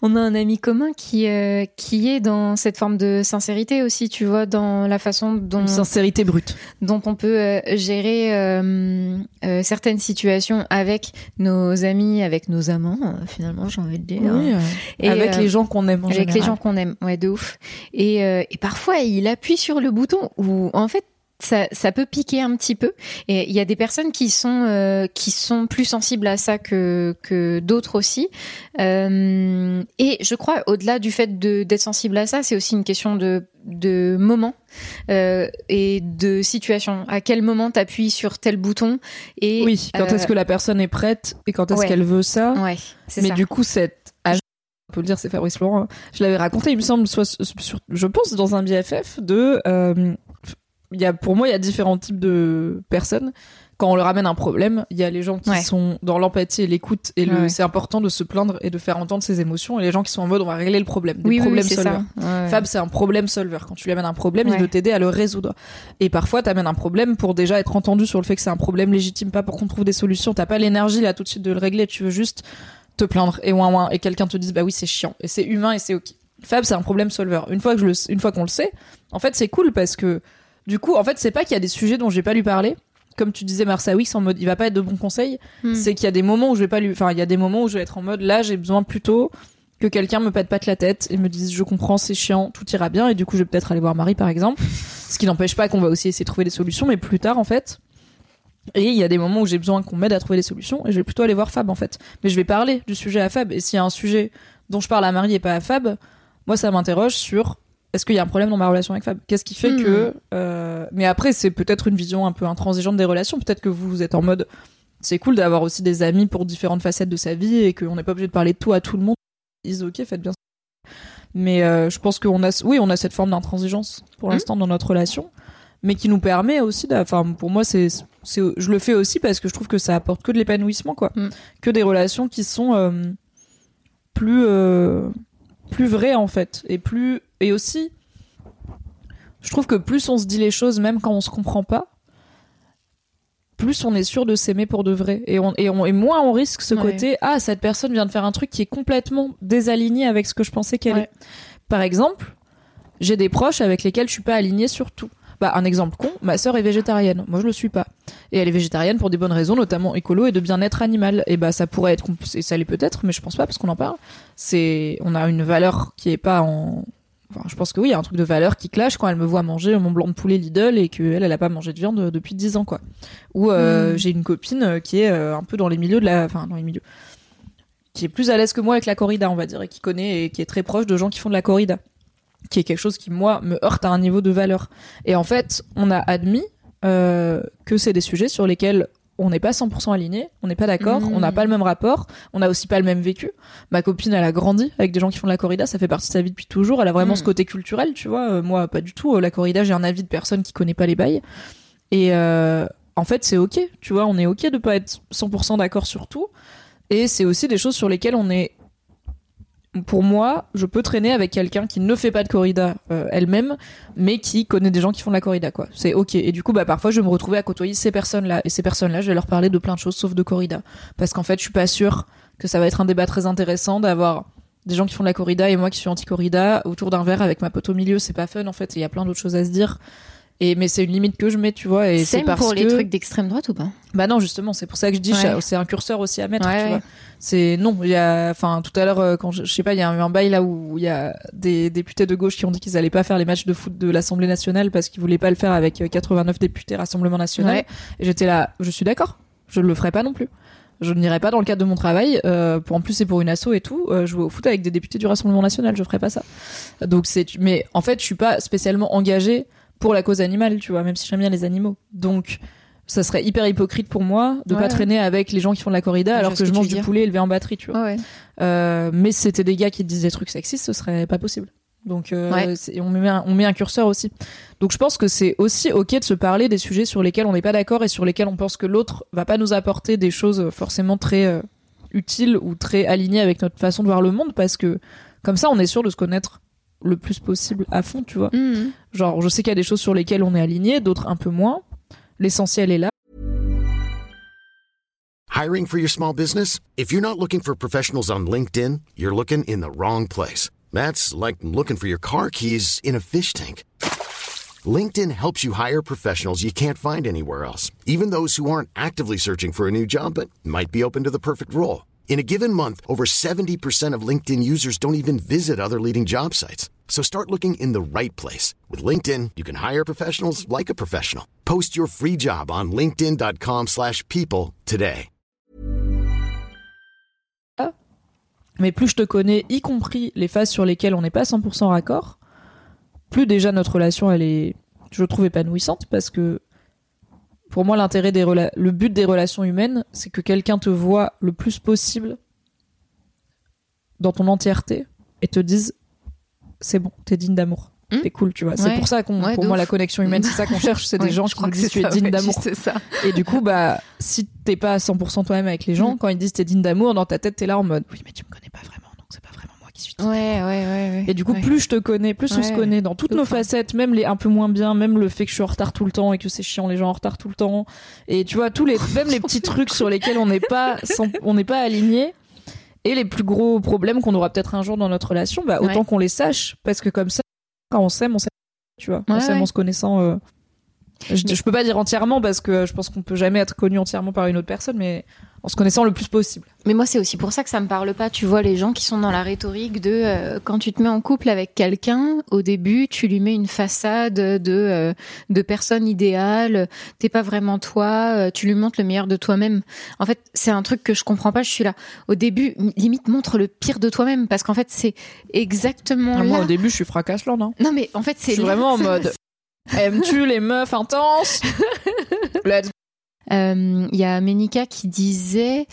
On a un ami commun qui euh, qui est dans cette forme de sincérité aussi, tu vois, dans la façon dont Une sincérité brute. dont on peut euh, gérer euh, euh, certaines situations avec nos amis, avec nos amants, finalement, j'ai envie de dire. Oui, Et, avec les gens qu'on aime en avec les gens qu'on aime, ouais, de ouf. Et, euh, et parfois, il appuie sur le bouton où, en fait, ça, ça peut piquer un petit peu. Et il y a des personnes qui sont euh, qui sont plus sensibles à ça que que d'autres aussi. Euh, et je crois, au-delà du fait d'être sensible à ça, c'est aussi une question de de moment euh, et de situation. À quel moment t'appuies sur tel bouton et Oui, quand est-ce que la personne est prête et quand est-ce ouais. qu'elle veut ça? ouais, c'est Mais ça. du coup, cette on peut le dire, c'est Fabrice Laurent. hein. Je l'avais raconté, il me semble, soit sur, je pense dans un BFF de, y a pour moi, il y a différents types de personnes. Quand on leur amène un problème, il y a les gens qui Ouais. sont dans l'empathie et l'écoute et le, Ouais. c'est important de se plaindre et de faire entendre ses émotions. Et les gens qui sont en mode, on va régler le problème. Des oui, oui, oui, problèmes solvers. Ouais, ouais. Fab, c'est un problème solver. Quand tu lui amènes un problème, il veut t'aider à le résoudre. Et parfois, t'amènes un problème pour déjà être entendu sur le fait que c'est un problème légitime, pas pour qu'on trouve des solutions. T'as pas l'énergie là tout de suite de le régler. Tu veux juste te plaindre et ouin ouin et quelqu'un te dise bah oui c'est chiant et c'est humain et c'est ok. Fab, c'est un problème solver. Une fois que je le, une fois qu'on le sait, en fait, c'est cool parce que du coup, en fait, c'est pas qu'il y a des sujets dont j'ai pas lui parler. Comme tu disais, Marsa Wix, en mode, il va pas être de bons conseils. Hmm. C'est qu'il y a des moments où je vais pas lui, enfin, il y a des moments où je vais être en mode, là, j'ai besoin plutôt que quelqu'un me pète pas la tête et me dise, je comprends, c'est chiant, tout ira bien. Et du coup, je vais peut-être aller voir Marie, par exemple. Ce qui n'empêche pas qu'on va aussi essayer de trouver des solutions, mais plus tard, en fait. Et il y a des moments où j'ai besoin qu'on m'aide à trouver des solutions et je vais plutôt aller voir Fab, en fait. Mais je vais parler du sujet à Fab. Et s'il y a un sujet dont je parle à Marie et pas à Fab, moi, ça m'interroge sur est-ce qu'il y a un problème dans ma relation avec Fab? Qu'est-ce qui fait Hmm. que euh, Mais après, c'est peut-être une vision un peu intransigeante des relations. Peut-être que vous, vous êtes en mode c'est cool d'avoir aussi des amis pour différentes facettes de sa vie et qu'on n'est pas obligé de parler de tout à tout le monde. Ils ok, faites bien. ça. Mais euh, je pense qu'on a, oui, on a cette forme d'intransigeance pour Hmm. l'instant dans notre relation, mais qui nous permet aussi, enfin, pour moi, c'est, c'est, je le fais aussi parce que je trouve que ça apporte que de l'épanouissement, quoi, Hmm. que des relations qui sont euh, plus, plus vraies en fait, et plus, et aussi, je trouve que plus on se dit les choses, même quand on se comprend pas, plus on est sûr de s'aimer pour de vrai. Et, on, et, on, et moins on risque ce Ouais. côté Ah, cette personne vient de faire un truc qui est complètement désaligné avec ce que je pensais qu'elle Ouais. est. Par exemple, j'ai des proches avec lesquels je suis pas alignée sur tout. Bah, un exemple con, ma sœur est végétarienne. Moi, je le suis pas. Et elle est végétarienne pour des bonnes raisons, notamment écolo et de bien-être animal. Et bah, ça pourrait être, et ça l'est peut-être, mais je pense pas parce qu'on en parle. C'est, on a une valeur qui est pas en, Enfin, je pense que oui, il y a un truc de valeur qui clash quand elle me voit manger mon blanc de poulet Lidl et qu'elle, elle a pas mangé de viande depuis 10 ans, quoi. Ou euh, Mm. j'ai une copine euh, qui est euh, un peu dans les milieux de la... Enfin, dans les milieux... Qui est plus à l'aise que moi avec la corrida, on va dire, et qui connaît et qui est très proche de gens qui font de la corrida. Qui est quelque chose qui, moi, me heurte à un niveau de valeur. Et en fait, on a admis euh, que c'est des sujets sur lesquels on n'est pas 100% aligné, on n'est pas d'accord, Mm. on n'a pas le même rapport, on n'a aussi pas le même vécu. Ma copine, elle a grandi avec des gens qui font de la corrida, ça fait partie de sa vie depuis toujours. Elle a vraiment Mm. ce côté culturel, tu vois. Euh, moi, pas du tout. Euh, La corrida, j'ai un avis de personne qui connaît pas les bails. Et euh, en fait, c'est ok, tu vois. On est ok de pas être 100% d'accord sur tout. Et c'est aussi des choses sur lesquelles on est. Pour moi, je peux traîner avec quelqu'un qui ne fait pas de corrida euh, elle-même, mais qui connaît des gens qui font de la corrida. C'est ok. Et du coup, bah parfois, je vais me retrouver à côtoyer ces personnes-là. Et ces personnes-là, je vais leur parler de plein de choses sauf de corrida, parce qu'en fait, je suis pas sûre que ça va être un débat très intéressant d'avoir des gens qui font de la corrida et moi qui suis anti-corrida autour d'un verre avec ma pote au milieu. C'est pas fun en fait. Il y a plein d'autres choses à se dire. Et mais c'est une limite que je mets, tu vois. Et c'est parce pour les trucs d'extrême droite ou pas? Bah non, justement, c'est pour ça que je dis, Ouais. c'est un curseur aussi à mettre, Ouais, tu ouais. vois. C'est non, il y a, enfin, tout à l'heure, euh, quand je, je sais pas, il y a eu un bail là où il y a des députés de gauche qui ont dit qu'ils allaient pas faire les matchs de foot de l'Assemblée nationale parce qu'ils voulaient pas le faire avec euh, 89 députés Rassemblement national. Ouais. Et j'étais là, je suis d'accord, je le ferai pas non plus. Je n'irai pas dans le cadre de mon travail. Euh, pour en plus, c'est pour une asso et tout. Euh, jouer au foot avec des députés du Rassemblement national, je ferai pas ça. Donc c'est. Mais en fait, je suis pas spécialement engagée pour la cause animale, tu vois, même si j'aime bien les animaux. Donc ça serait hyper hypocrite pour moi de Ouais. pas traîner avec les gens qui font de la corrida Je alors que je mange du dire. poulet élevé en batterie, tu vois. Ouais, ouais. Euh, mais si c'était des gars qui disent des trucs sexistes, ce serait pas possible. Donc euh, Ouais. c'est- on met un, on met un curseur aussi. Donc je pense que c'est aussi ok de se parler des sujets sur lesquels on n'est pas d'accord et sur lesquels on pense que l'autre va pas nous apporter des choses forcément très euh, utiles ou très alignées avec notre façon de voir le monde parce que comme ça on est sûr de se connaître le plus possible à fond, tu vois. Mhm. Genre je sais qu'il y a des choses sur lesquelles on est aligné, d'autres un peu moins. L'essentiel est là. Hiring for your small business? If you're not looking for professionals on LinkedIn, you're looking in the wrong place. That's like looking for your car keys in a fish tank. LinkedIn helps you hire professionals you can't find anywhere else, even those who aren't actively searching for a new job but might be open to the perfect role. In a given month, over 70% of LinkedIn users don't even visit other leading job sites. So start looking in the right place. With LinkedIn, you can hire professionals like a professional. Post your free job on linkedin.com/people slash people today. mais plus je te connais, y compris les phases sur lesquelles on n'est pas 100% raccord, plus déjà notre relation elle est, je trouve épanouissante parce que pour moi l'intérêt des rela- le but des relations humaines, c'est que quelqu'un te voit le plus possible dans ton entièreté et te dise c'est bon, t'es digne d'amour. Hmm. T'es cool, tu vois. C'est pour ça qu'on, Ouais, pour moi, ouf. la connexion humaine, c'est ça qu'on cherche. C'est Ouais, des gens je qui crois nous que disent tu es digne d'amour. Et du coup, bah, si t'es pas à 100% toi-même avec les gens, Mm. quand ils disent t'es digne d'amour, dans ta tête, t'es là en mode, oui, mais tu me connais pas vraiment, donc c'est pas vraiment moi qui suis digne Ouais, ouais, ouais, ouais. et du coup, Ouais. plus je te connais, plus on se connaît dans toutes nos facettes, même les un peu moins bien, même le fait que je suis en retard tout le temps et que c'est chiant les gens en retard tout le temps. Et tu vois, tous les, même les petits trucs sur lesquels on n'est pas, sans- on n'est pas aligné. Et les plus gros problèmes qu'on aura peut-être un jour dans notre relation, bah, autant qu'on les sache. Parce que comme ça, quand on s'aime, on s'aime, tu vois. on s'aime en se connaissant, euh, je, je peux pas dire entièrement parce que je pense qu'on peut jamais être connu entièrement par une autre personne, mais en se connaissant le plus possible. Mais moi, c'est aussi pour ça que ça me parle pas. Tu vois, les gens qui sont dans la rhétorique de euh, quand tu te mets en couple avec quelqu'un, au début, tu lui mets une façade de euh, de personne idéale. T'es pas vraiment toi. euh, tu lui montres le meilleur de toi-même. En fait, c'est un truc que je comprends pas. Je suis là. Au début, limite montre le pire de toi-même parce qu'en fait, c'est exactement Moi, là. au début, je suis fracassland. Hein. Non, mais en fait, Je c'est suis là- vraiment en mode. Aimes-tu les meufs intenses? Let's Il y a Ménica qui disait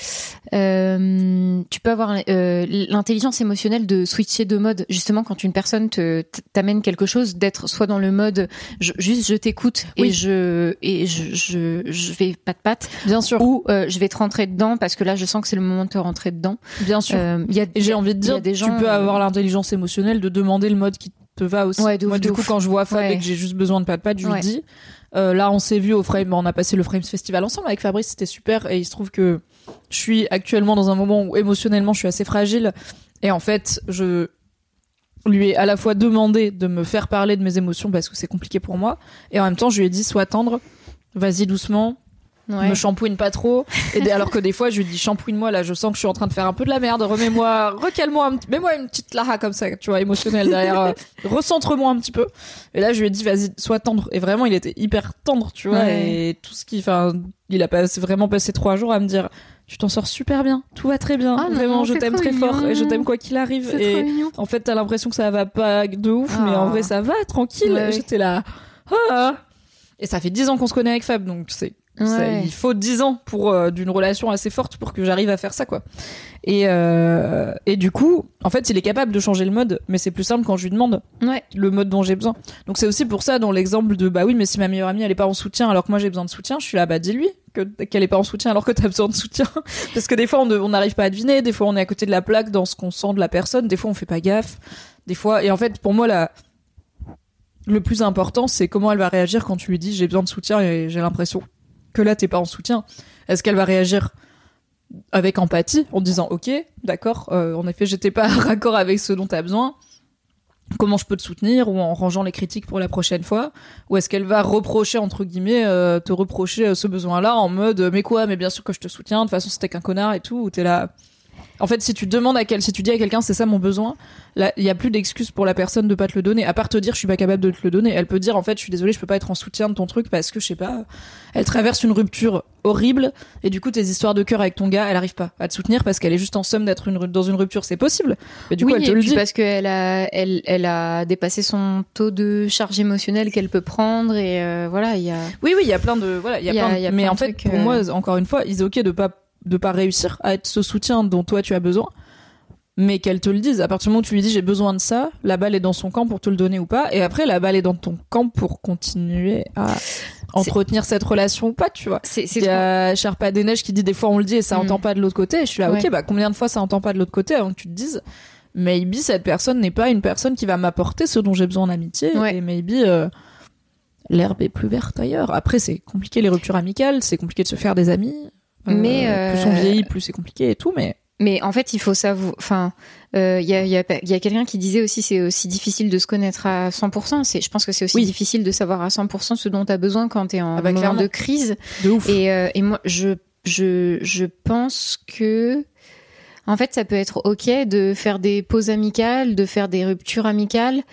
euh, tu peux avoir euh, l'intelligence émotionnelle de switcher de mode justement quand une personne te t'amène quelque chose d'être soit dans le mode je- juste je t'écoute et Oui. je et je, je je vais pas de patte Bien sûr, ou euh, je vais te rentrer dedans parce que là je sens que c'est le moment de te rentrer dedans. bien sûr. Euh, Il y a Et j'ai envie de dire, des gens, tu peux euh, avoir l'intelligence émotionnelle de demander le mode qui te va aussi. Ouais, de Moi, ouf, du coup, ouf. quand je vois Fab Ouais. et que j'ai juste besoin de pas de patte, je lui Ouais. dis. Euh, là, on s'est vu au Frame, on a passé le Frames Festival ensemble avec Fabrice, c'était super. Et il se trouve que je suis actuellement dans un moment où émotionnellement je suis assez fragile. Et en fait, je lui ai à la fois demandé de me faire parler de mes émotions parce que c'est compliqué pour moi. Et en même temps, je lui ai dit, sois tendre, vas-y doucement, Ouais. me shampouine pas trop. Et alors que des fois, je lui dis shampouine-moi là, je sens que je suis en train de faire un peu de la merde, remets-moi, recale-moi, mets-moi une petite lara comme ça, tu vois, émotionnelle derrière, euh, recentre-moi un petit peu. Et là, je lui ai dit vas-y, sois tendre. Et vraiment, il était hyper tendre, tu vois, Ouais. et tout ce qui, enfin, il a passé, vraiment passé trois jours à me dire tu t'en sors super bien, tout va très bien, Ah non, vraiment, je t'aime très fort et je t'aime quoi qu'il arrive. Et trop en fait, t'as l'impression que ça va pas de ouf, mais Ah. en vrai, ça va, tranquille. Ouais. J'étais là. Ah. Et ça fait dix ans qu'on se connaît avec Fab, donc c'est ça, il faut 10 ans pour euh, d'une relation assez forte pour que j'arrive à faire ça quoi. Et euh, et du coup, en fait, il est capable de changer le mode, mais c'est plus simple quand je lui demande Ouais. le mode dont j'ai besoin. Donc c'est aussi pour ça dans l'exemple de bah oui, mais si ma meilleure amie elle est pas en soutien alors que moi j'ai besoin de soutien, je suis là bah dis-lui que qu'elle est pas en soutien alors que t'as besoin de soutien parce que des fois on n'arrive pas à deviner, des fois on est à côté de la plaque dans ce qu'on sent de la personne, des fois on fait pas gaffe, des fois et en fait pour moi la le plus important c'est comment elle va réagir quand tu lui dis j'ai besoin de soutien et j'ai l'impression que là t'es pas en soutien. Est-ce qu'elle va réagir avec empathie en disant ok d'accord euh, en effet j'étais pas raccord avec ce dont t'as besoin. Comment je peux te soutenir? Ou en rangeant les critiques pour la prochaine fois? Ou est-ce qu'elle va reprocher entre guillemets euh, te reprocher euh, ce besoin là en mode mais quoi? Mais bien sûr que je te soutiens. De toute façon c'était qu'un connard et tout. Ou t'es là En fait, si tu demandes à quel, si tu dis à quelqu'un c'est ça mon besoin, là, il y a plus d'excuse pour la personne de pas te le donner. À part te dire je suis pas capable de te le donner. Elle peut dire en fait je suis désolée, je peux pas être en soutien de ton truc parce que je sais pas, elle traverse une rupture horrible et du coup tes histoires de cœur avec ton gars, elle arrive pas à te soutenir parce qu'elle est juste en somme d'être une, dans une rupture. C'est possible. Mais du oui, coup, elle te et le puis dit. parce qu'elle a, elle, elle a dépassé son taux de charge émotionnelle qu'elle peut prendre et euh, voilà, il y a. Oui, oui, il y a plein de voilà, il y a, Il y a- plein de- il y a mais plein en fait, trucs, pour euh, moi, encore une fois, il est ok de pas de pas réussir à être ce soutien dont toi tu as besoin, mais qu'elle te le dise. À partir du moment où tu lui dis j'ai besoin de ça, la balle est dans son camp pour te le donner ou pas, et après la balle est dans ton camp pour continuer à entretenir cette relation ou pas, tu vois. C'est, c'est Il y a Sherpa des Neiges qui dit des fois on le dit et ça Mm. entend pas de l'autre côté. Et je suis là, ok, bah combien de fois ça entend pas de l'autre côté avant que tu te dises, maybe cette personne n'est pas une personne qui va m'apporter ce dont j'ai besoin en amitié. Ouais. Et maybe euh, l'herbe est plus verte ailleurs. Après, c'est compliqué les ruptures amicales, c'est compliqué de se faire des amis. Euh, Mais, euh, plus on vieillit, plus c'est compliqué et tout. Mais Mais en fait, il faut savoir. Enfin, euh, il y a, y a, y a quelqu'un qui disait aussi c'est aussi difficile de se connaître à 100%. C'est, je pense que c'est aussi Oui. difficile de savoir à 100% ce dont tu as besoin quand tu es en Ah bah, moment de crise. de ouf. Et, euh, et moi, je, je, je pense que, en fait, ça peut être ok de faire des pauses amicales, de faire des ruptures amicales.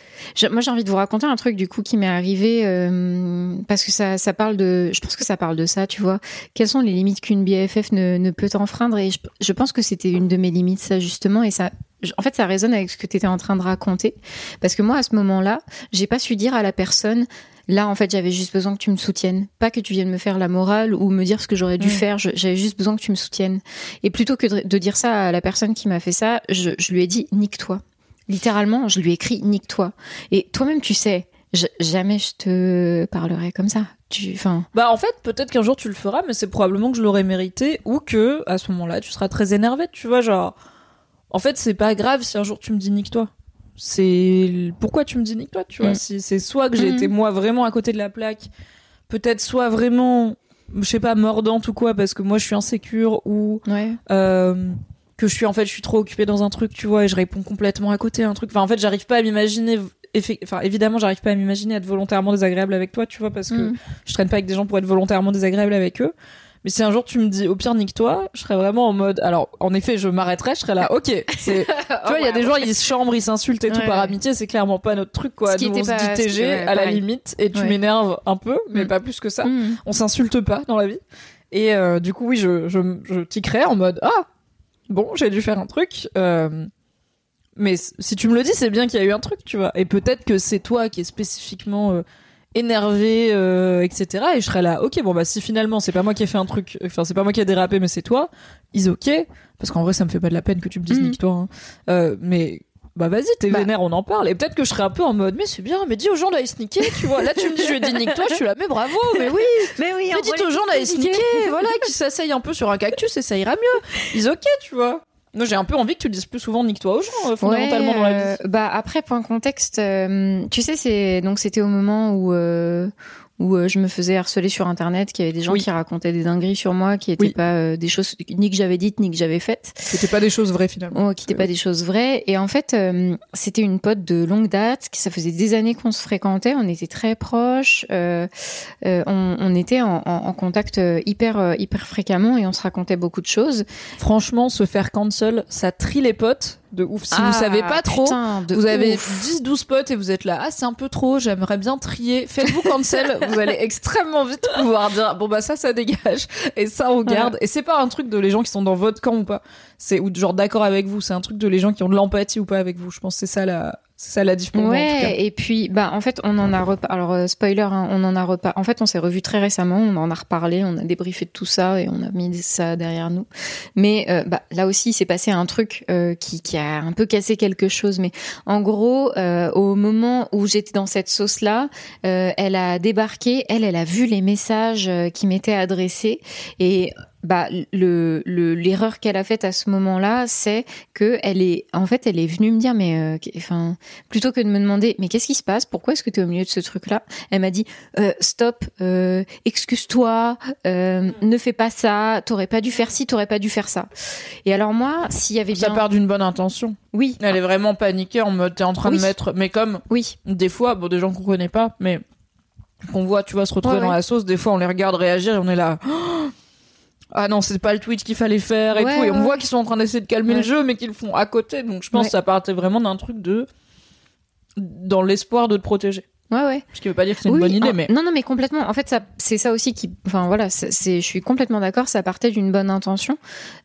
Moi, j'ai envie de vous raconter un truc du coup qui m'est arrivé euh, parce que ça, ça parle de, je pense que ça parle de ça, tu vois. Quelles sont les limites qu'une BFF ne, peut enfreindre Et je, je pense que c'était une de mes limites, ça justement. Et ça, en fait, ça résonne avec ce que tu étais en train de raconter, parce que moi, à ce moment-là, j'ai pas su dire à la personne. Là, en fait, j'avais juste besoin que tu me soutiennes. Pas que tu viennes me faire la morale ou me dire ce que j'aurais dû Mm. faire. J'avais juste besoin que tu me soutiennes. Et plutôt que de, de dire ça à la personne qui m'a fait ça, je, je lui ai dit nique-toi. Littéralement, je lui ai écrit nique-toi. Et toi-même, tu sais, je- jamais je te parlerai comme ça. Tu, enfin, Bah en fait, peut-être qu'un jour tu le feras, mais c'est probablement que je l'aurais mérité ou que à ce moment-là, tu seras très énervé, tu vois, genre en fait, c'est pas grave si un jour tu me dis nique-toi. C'est pourquoi tu me dis nique-toi, tu vois. Mm. C'est soit que j'ai Mm. été moi vraiment à côté de la plaque, peut-être soit vraiment je sais pas mordante ou quoi parce que moi je suis insécure ou ouais. euh, que je suis en fait je suis trop occupée dans un truc, tu vois, et je réponds complètement à côté à un truc. Enfin en fait, j'arrive pas à m'imaginer enfin évidemment, j'arrive pas à m'imaginer être volontairement désagréable avec toi, tu vois parce que Mm. je traîne pas avec des gens pour être volontairement désagréable avec eux. Mais si un jour tu me dis au pire nique-toi, je serais vraiment en mode. Alors en effet, je m'arrêterais, je serais là. Ok. C'est. tu vois, il y a des gens ils se chambrent, ils s'insultent et tout par amitié, c'est clairement pas notre truc quoi. Ce Nous, on se dit TG à la limite et tu m'énerves un peu, mais Mm. pas plus que ça. Mm. On s'insulte pas dans la vie. Et euh, du coup oui, je je je tiquerais en mode ah bon j'ai dû faire un truc. Euh, mais si tu me le dis, c'est bien qu'il y a eu un truc, tu vois. Et peut-être que c'est toi qui est spécifiquement euh, énervé, euh, etc. Et je serais là, ok, bon bah si finalement c'est pas moi qui ai fait un truc, enfin c'est pas moi qui ai dérapé, mais c'est toi, is ok. Parce qu'en vrai, ça me fait pas de la peine que tu me dises Mhm. nique-toi. hein. Euh, mais bah vas-y, t'es Bah. vénère, on en parle. Et peut-être que je serais un peu en mode, mais c'est bien, mais dis aux gens d'aller se niquer, tu vois. Là tu me dis, je lui ai dit nique-toi, je suis là, mais bravo, mais oui. Mais oui, Mais dites aux gens d'aller se niquer, voilà, qui s'asseyent un peu sur un cactus et ça ira mieux. Is ok, tu vois. Moi j'ai un peu envie que tu dises plus souvent nique-toi aux gens, euh, fondamentalement dans la euh, vie. bah après point contexte, euh, tu sais c'est donc c'était au moment où euh, où euh, je me faisais harceler sur internet, qu'il y avait des gens Oui. qui racontaient des dingueries sur moi, qui étaient Oui. pas euh, des choses ni que j'avais dites ni que j'avais faites, C'était pas des choses vraies finalement. oh, qui étaient pas des choses vraies. Et en fait euh, c'était une pote de longue date, qui ça faisait des années qu'on se fréquentait, on était très proches, euh, euh, on, on était en, en, en contact hyper hyper fréquemment et on se racontait beaucoup de choses. Franchement, se faire cancel, ça trie les potes de ouf. Si vous Ah, savez pas trop, putain, vous avez ouf. 10-12 potes et vous êtes là, ah c'est un peu trop, j'aimerais bien trier. Faites-vous cancel, vous allez extrêmement vite pouvoir dire, bon bah ça, ça dégage, et ça on garde. Et c'est pas un truc de les gens qui sont dans votre camp ou pas, c'est ou genre d'accord avec vous, c'est un truc de les gens qui ont de l'empathie ou pas avec vous. Je pense que c'est ça la, c'est ça la diff pour moi, en tout cas. Ouais, et puis bah en fait on en a repas. Alors euh, spoiler, hein, on en a repas. En fait on s'est revu très récemment, on en a reparlé, on a débriefé de tout ça et on a mis ça derrière nous. Mais euh, bah là aussi il s'est passé un truc euh, qui qui a un peu cassé quelque chose. Mais en gros euh, au moment où j'étais dans cette sauce là, elle a débarqué, elle elle a vu les messages qui m'étaient adressés et bah le le- l'erreur qu'elle a faite à ce moment-là, c'est que elle est en fait elle est venue me dire mais euh, enfin plutôt que de me demander mais qu'est-ce qui se passe? Pourquoi est-ce que tu es au milieu de ce truc là elle m'a dit euh, stop euh, excuse-toi euh, ne fais pas ça t'aurais pas dû faire ci t'aurais pas dû faire ça et alors moi s'il y avait Ça bien part d'une bonne intention. oui Elle est vraiment paniquée en mode t'es en train Oui. de mettre, mais comme oui des fois, bon, des gens qu'on connaît pas, mais qu'on voit, tu vois, se retrouver Ouais, dans ouais. la sauce, des fois on les regarde réagir et on est là. Ah non, c'est pas le tweet qu'il fallait faire et Ouais, tout. Et on ouais, voit qu'ils sont en train d'essayer de calmer le jeu, mais qu'ils le font à côté. Donc je pense que ça partait vraiment d'un truc de. dans l'espoir de te protéger. Ouais, ouais. Ce qui veut pas dire que c'est une bonne idée, ah, mais. non, non, mais complètement. En fait, ça, c'est ça aussi qui, enfin voilà, c'est, c'est- je suis complètement d'accord. Ça partait d'une bonne intention.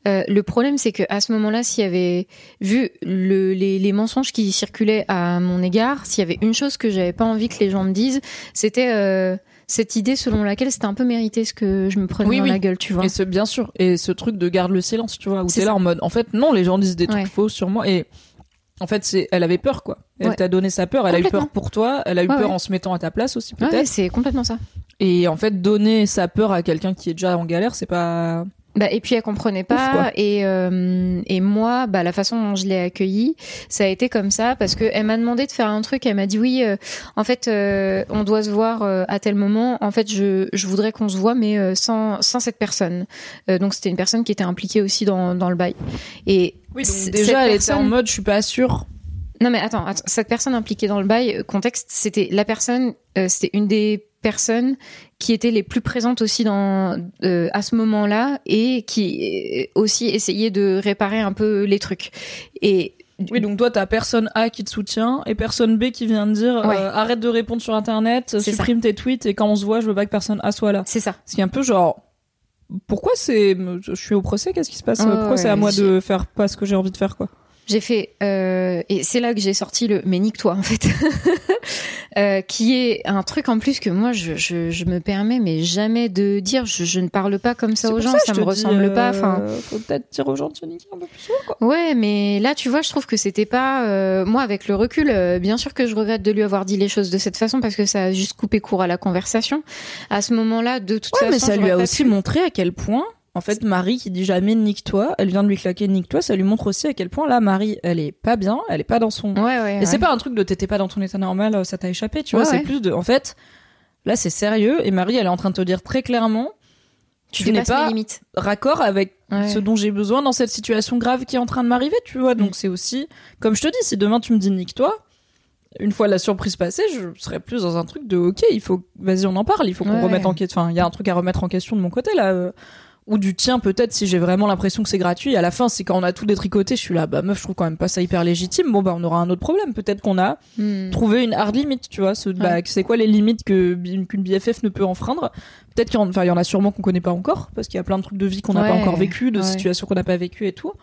Euh, le problème, c'est que à ce moment-là, s'il y avait vu le, les, les mensonges qui circulaient à mon égard, s'il y avait une chose que j'avais pas envie que les gens me disent, c'était euh, cette idée selon laquelle c'était un peu mérité ce que je me prenais Oui, dans oui. la gueule, tu vois. Et ce, bien sûr. Et ce truc de garde le silence, tu vois, où C'est t'es là en mode, en fait, non, les gens disent des trucs Ouais. faux sur moi. Et en fait, c'est, elle avait peur, quoi. Elle Ouais. t'a donné sa peur. Elle a eu peur pour toi. Elle a eu Ouais, peur en se mettant à ta place aussi, Ouais, peut-être. c'est complètement ça. Et en fait, donner sa peur à quelqu'un qui est déjà en galère, c'est pas. Bah, et puis elle comprenait pas. et euh, et moi bah la façon dont je l'ai accueillie ça a été comme ça parce que elle m'a demandé de faire un truc. Elle m'a dit oui euh, en fait euh, on doit se voir euh, à tel moment. En fait je je voudrais qu'on se voit mais euh, sans sans cette personne. Euh, donc c'était une personne qui était impliquée aussi dans dans le bail. Et Oui, donc déjà, elle était en mode, je suis pas sûre. non mais attends, attends, cette personne impliquée dans le bail, contexte, c'était la personne, euh, c'était une des personnes qui étaient les plus présentes aussi dans euh, à ce moment-là et qui euh, aussi essayait de réparer un peu les trucs. Et Oui, donc toi, t'as personne A qui te soutient et personne B qui vient te dire Ouais. euh, arrête de répondre sur Internet, supprime tes tweets et quand on se voit, je veux pas que personne A soit là. c'est ça. Ce qui est un peu genre. Pourquoi c'est. Je suis au procès, qu'est-ce qui se passe? Pourquoi ouais, c'est à moi de faire pas ce que j'ai envie de faire, quoi? J'ai fait euh, et c'est là que j'ai sorti le mais nique-toi en fait, Euh, qui est un truc en plus que moi je, je, je me permets mais jamais de dire. Je, je ne parle pas comme ça aux gens, ça je me ressemble pas. euh, Enfin, Faut peut-être dire aux gens de se niquer un peu plus souvent, quoi. Ouais, mais là, tu vois, je trouve que c'était pas. euh, moi, avec le recul, euh, bien sûr que je regrette de lui avoir dit les choses de cette façon parce que ça a juste coupé court à la conversation. À ce moment-là, de toute Ouais, façon, mais ça lui a aussi pu- montré à quel point. En fait, Marie qui dit jamais nique-toi, elle vient de lui claquer nique-toi, ça lui montre aussi à quel point là, Marie, elle est pas bien, elle est pas dans son. Ouais, ouais. Et c'est pas un truc de t'étais pas dans ton état normal, euh, ça t'a échappé, tu Ouais, vois. C'est ouais. plus de, en fait, là c'est sérieux et Marie elle est en train de te dire très clairement, Tu n'es pas limites. raccord avec Ouais. ce dont j'ai besoin dans cette situation grave qui est en train de m'arriver, tu vois. Mm. Donc c'est aussi, comme je te dis, si demain tu me dis nique-toi, une fois la surprise passée, je serais plus dans un truc de ok, il faut, vas-y on en parle, il faut qu'on Ouais. remette en question. Enfin, il y a un truc à remettre en question de mon côté là. Ou du tien peut-être si j'ai vraiment l'impression que c'est gratuit. À la fin, c'est quand on a tout détricoté, je suis là, bah meuf, je trouve quand même pas ça hyper légitime. Bon bah on aura un autre problème. Peut-être qu'on a Hmm. trouvé une hard limit, tu vois. Ce, bah, Ouais. c'est quoi les limites que qu'une BFF ne peut enfreindre? Peut-être qu'il y en, enfin il y en a sûrement qu'on connaît pas encore parce qu'il y a plein de trucs de vie qu'on n'a pas encore vécu, de Ouais. situations qu'on n'a pas vécues et tout.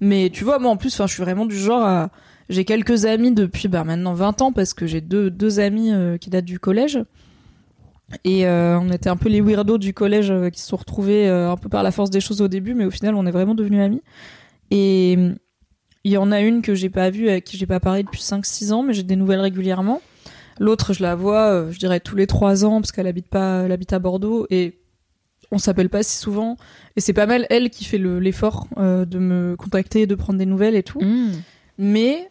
Mais tu vois, moi en plus, enfin je suis vraiment du genre à j'ai quelques amis depuis bah maintenant 20 ans parce que j'ai deux deux amis euh, qui datent du collège. Et euh, on était un peu les weirdos du collège euh, qui se sont retrouvés euh, un peu par la force des choses au début, mais au final, on est vraiment devenus amis. Et il y en a une que j'ai pas vue, avec qui j'ai pas parlé depuis 5-6 ans, mais j'ai des nouvelles régulièrement. L'autre, je la vois, je dirais tous les 3 ans, parce qu'elle habite pas, elle habite à Bordeaux, et on s'appelle pas si souvent. Et c'est pas mal elle qui fait le- l'effort de me contacter, de prendre des nouvelles et tout Hmm. mais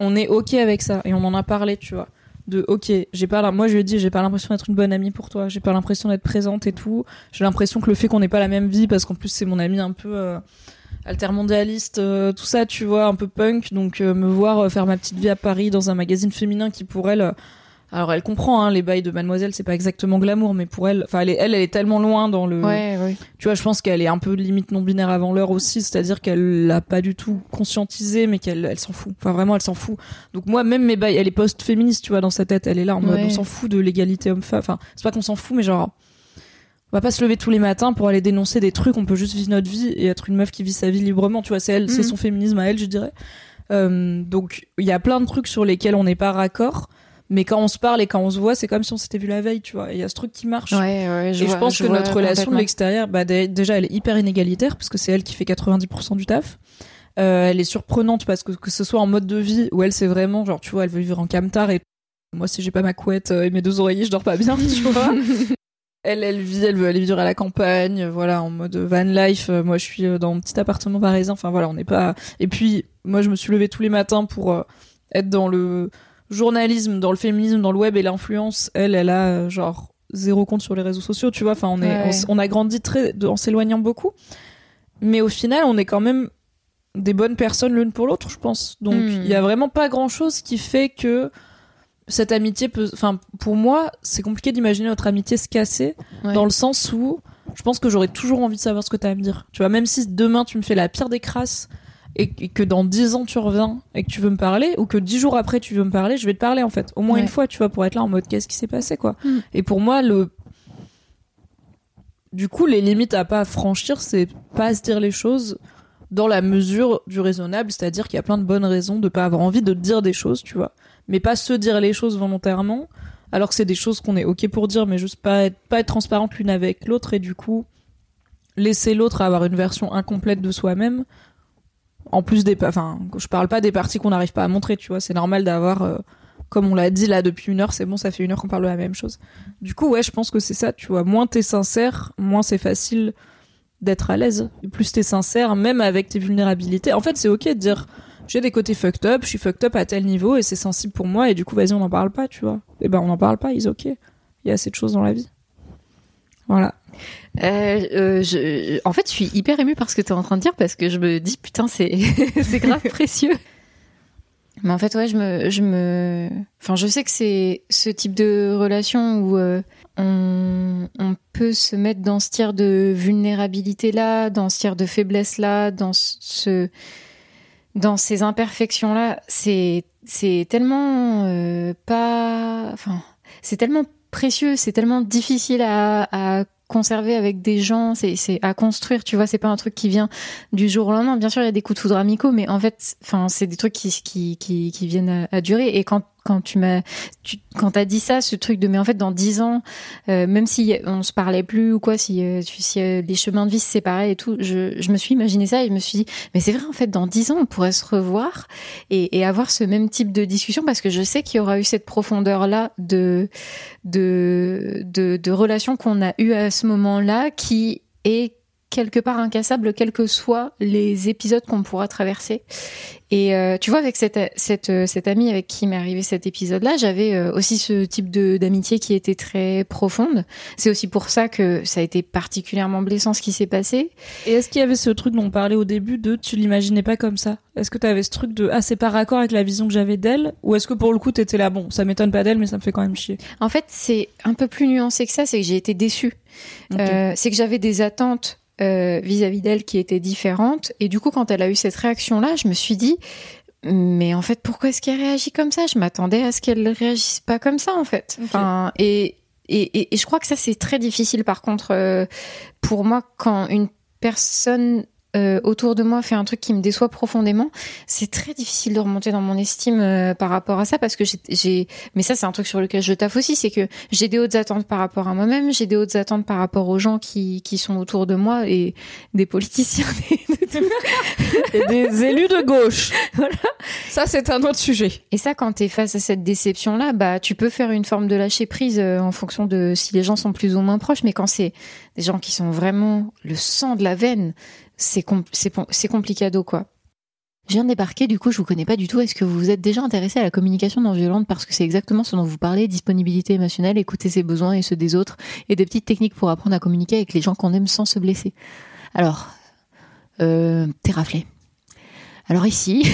on est ok avec ça et on en a parlé tu vois de ok j'ai pas moi je lui ai dit j'ai pas l'impression d'être une bonne amie pour toi j'ai pas l'impression d'être présente et tout. J'ai l'impression que le fait qu'on n'ait pas la même vie parce qu'en plus c'est mon ami un peu euh, altermondialiste euh, tout ça tu vois un peu punk donc euh, me voir euh, faire ma petite vie à Paris dans un magazine féminin qui pour elle euh, alors elle comprend hein, les bails de mademoiselle c'est pas exactement glamour mais pour elle enfin elle est, elle elle est tellement loin dans le Ouais, ouais. tu vois, je pense qu'elle est un peu limite non binaire avant l'heure aussi, c'est-à-dire qu'elle l'a pas du tout conscientisé, mais qu'elle elle s'en fout. Enfin, vraiment, elle s'en fout. Donc moi, même mes bails, elle est post-féministe, tu vois, dans sa tête, elle est là en mode, Ouais. on s'en fout de l'égalité homme-femme. Enfin, c'est pas qu'on s'en fout, mais genre, on va pas se lever tous les matins pour aller dénoncer des trucs, on peut juste vivre notre vie et être une meuf qui vit sa vie librement, tu vois, c'est elle, c'est Mhm. son féminisme à elle, je dirais. Euh, donc, il y a plein de trucs sur lesquels on n'est pas raccord, mais quand on se parle et quand on se voit, c'est comme si on s'était vu la veille, tu vois. Il y a ce truc qui marche. Ouais, ouais. Je et vois- je pense que vois notre relation de l'extérieur, bah, dé- déjà, elle est hyper inégalitaire parce que c'est elle qui fait 90% du taf. Euh, elle est surprenante parce que que ce soit en mode de vie où elle c'est vraiment genre tu vois elle veut vivre en camtar et moi si j'ai pas ma couette euh, et mes deux oreillers je dors pas bien tu vois elle elle vit elle veut aller vivre à la campagne voilà en mode van life Euh, moi je suis dans mon petit appartement parisien enfin voilà on n'est pas et puis moi je me suis levée tous les matins pour être dans le journalisme dans le féminisme dans le web et l'influence elle elle a euh, genre zéro compte sur les réseaux sociaux tu vois enfin on est Ouais. on a grandi très en s'éloignant beaucoup mais au final on est quand même des bonnes personnes l'une pour l'autre je pense donc Hmm. il y a vraiment pas grand chose qui fait que cette amitié peut enfin pour moi c'est compliqué d'imaginer notre amitié se casser Ouais. dans le sens où je pense que j'aurais toujours envie de savoir ce que t'as à me dire. Tu vois, même si demain tu me fais la pire des crasses et, que dans 10 ans tu reviens et que tu veux me parler, ou que 10 jours après tu veux me parler, je vais te parler en fait. Au moins Ouais. une fois, tu vois, pour être là en mode qu'est-ce qui s'est passé quoi. Mm. Et pour moi, le. Du coup, les limites à pas franchir, c'est pas se dire les choses dans la mesure du raisonnable, c'est-à-dire qu'il y a plein de bonnes raisons de pas avoir envie de dire des choses, tu vois. Mais pas se dire les choses volontairement, alors que c'est des choses qu'on est ok pour dire, mais juste pas être, pas être transparente l'une avec l'autre et du coup laisser l'autre avoir une version incomplète de soi-même. En plus des, enfin, je parle pas des parties qu'on n'arrive pas à montrer, tu vois. C'est normal d'avoir, euh, comme on l'a dit là depuis une heure, c'est bon, ça fait une heure qu'on parle de la même chose. Du coup, ouais, je pense que c'est ça, tu vois. Moins t'es sincère, moins c'est facile d'être à l'aise. Plus t'es sincère, même avec tes vulnérabilités. En fait, c'est ok de dire, j'ai des côtés fucked up, je suis fucked up à tel niveau et c'est sensible pour moi et du coup, vas-y, on n'en parle pas, tu vois. Et ben, on n'en parle pas, ils ok. Il y a assez de choses dans la vie. Voilà. Euh, euh, je, en fait, je suis hyper émue par ce que tu es en train de dire parce que je me dis putain, c'est c'est grave précieux. Mais en fait, ouais, je me, je me, enfin, je sais que c'est ce type de relation où euh, on, on peut se mettre dans ce tiers de vulnérabilité là, dans ce tiers de faiblesse là, dans ce, dans ces imperfections là. C'est, c'est tellement pas, enfin, c'est tellement précieux, c'est tellement difficile à, à conserver avec des gens, c'est c'est à construire, tu vois, c'est pas un truc qui vient du jour au lendemain. Bien sûr, il y a des coups de foudre amicaux, mais en fait, enfin, c'est des trucs qui qui qui, qui viennent à, à durer. Et quand quand tu m'as tu, quand t'as dit ça, ce truc de mais en fait dans dix ans, euh, même si on se parlait plus ou quoi, si euh, si euh, les chemins de vie se séparaient et tout, je je me suis imaginé ça et je me suis dit mais c'est vrai en fait dans dix ans on pourrait se revoir et, et avoir ce même type de discussion parce que je sais qu'il y aura eu cette profondeur là de de de, de relation qu'on a eu à ce moment-là qui est quelque part incassable quels que soient les épisodes qu'on pourra traverser. Et euh, tu vois avec cette cette euh, cette amie avec qui m'est arrivé cet épisode là j'avais euh, aussi ce type de d'amitié qui était très profonde. C'est aussi pour ça que ça a été particulièrement blessant ce qui s'est passé. Et est-ce qu'il y avait ce truc dont on parlait au début de tu l'imaginais pas comme ça Est-ce que tu avais ce truc de ah c'est pas raccord avec la vision que j'avais d'elle ou est-ce que pour le coup t'étais là bon ça m'étonne pas d'elle mais ça me fait quand même chier? En fait c'est un peu plus nuancé que ça c'est que j'ai été déçue. Euh, c'est que j'avais des attentes vis-à-vis d'elle qui étaient différentes. Et du coup, quand elle a eu cette réaction-là, je me suis dit, mais en fait, pourquoi est-ce qu'elle réagit comme ça? Je m'attendais à ce qu'elle réagisse pas comme ça, en fait. Enfin, et, et, et, et je crois que ça, c'est très difficile, par contre, euh, pour moi, quand une personne euh, autour de moi fait un truc qui me déçoit profondément, c'est très difficile de remonter dans mon estime euh, par rapport à ça parce que j'ai- mais ça c'est un truc sur lequel je taffe aussi, c'est que j'ai des hautes attentes par rapport à moi-même, j'ai des hautes attentes par rapport aux gens qui, qui sont autour de moi et des politiciens. des- Et des élus de gauche. Voilà. Ça c'est un autre sujet. Et ça, quand t'es face à cette déception-là, bah tu peux faire une forme de lâcher prise euh, en fonction de si les gens sont plus ou moins proches, mais quand c'est des gens qui sont vraiment le sang de la veine, c'est com- complicado quoi. Je viens de débarquer, du coup, je vous connais pas du tout. Est-ce que vous vous êtes déjà intéressé à la communication non violente parce que c'est exactement ce dont vous parlez, disponibilité émotionnelle, écouter ses besoins et ceux des autres, et des petites techniques pour apprendre à communiquer avec les gens qu'on aime sans se blesser? Alors, euh, t'es raflé. Alors ici,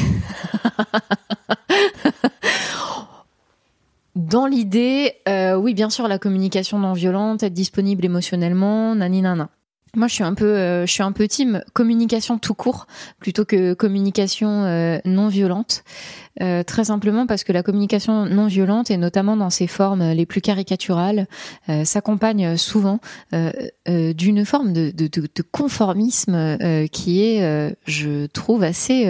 dans l'idée, euh, oui, bien sûr, la communication non violente, être disponible émotionnellement, nani nana. Moi, je suis un peu, euh, je suis un peu team communication tout court plutôt que communication euh, non violente. Euh, très simplement parce que la communication non violente, et notamment dans ses formes les plus caricaturales, euh, s'accompagne souvent euh, euh, d'une forme de, de, de, de conformisme euh, qui est, euh, je trouve, assez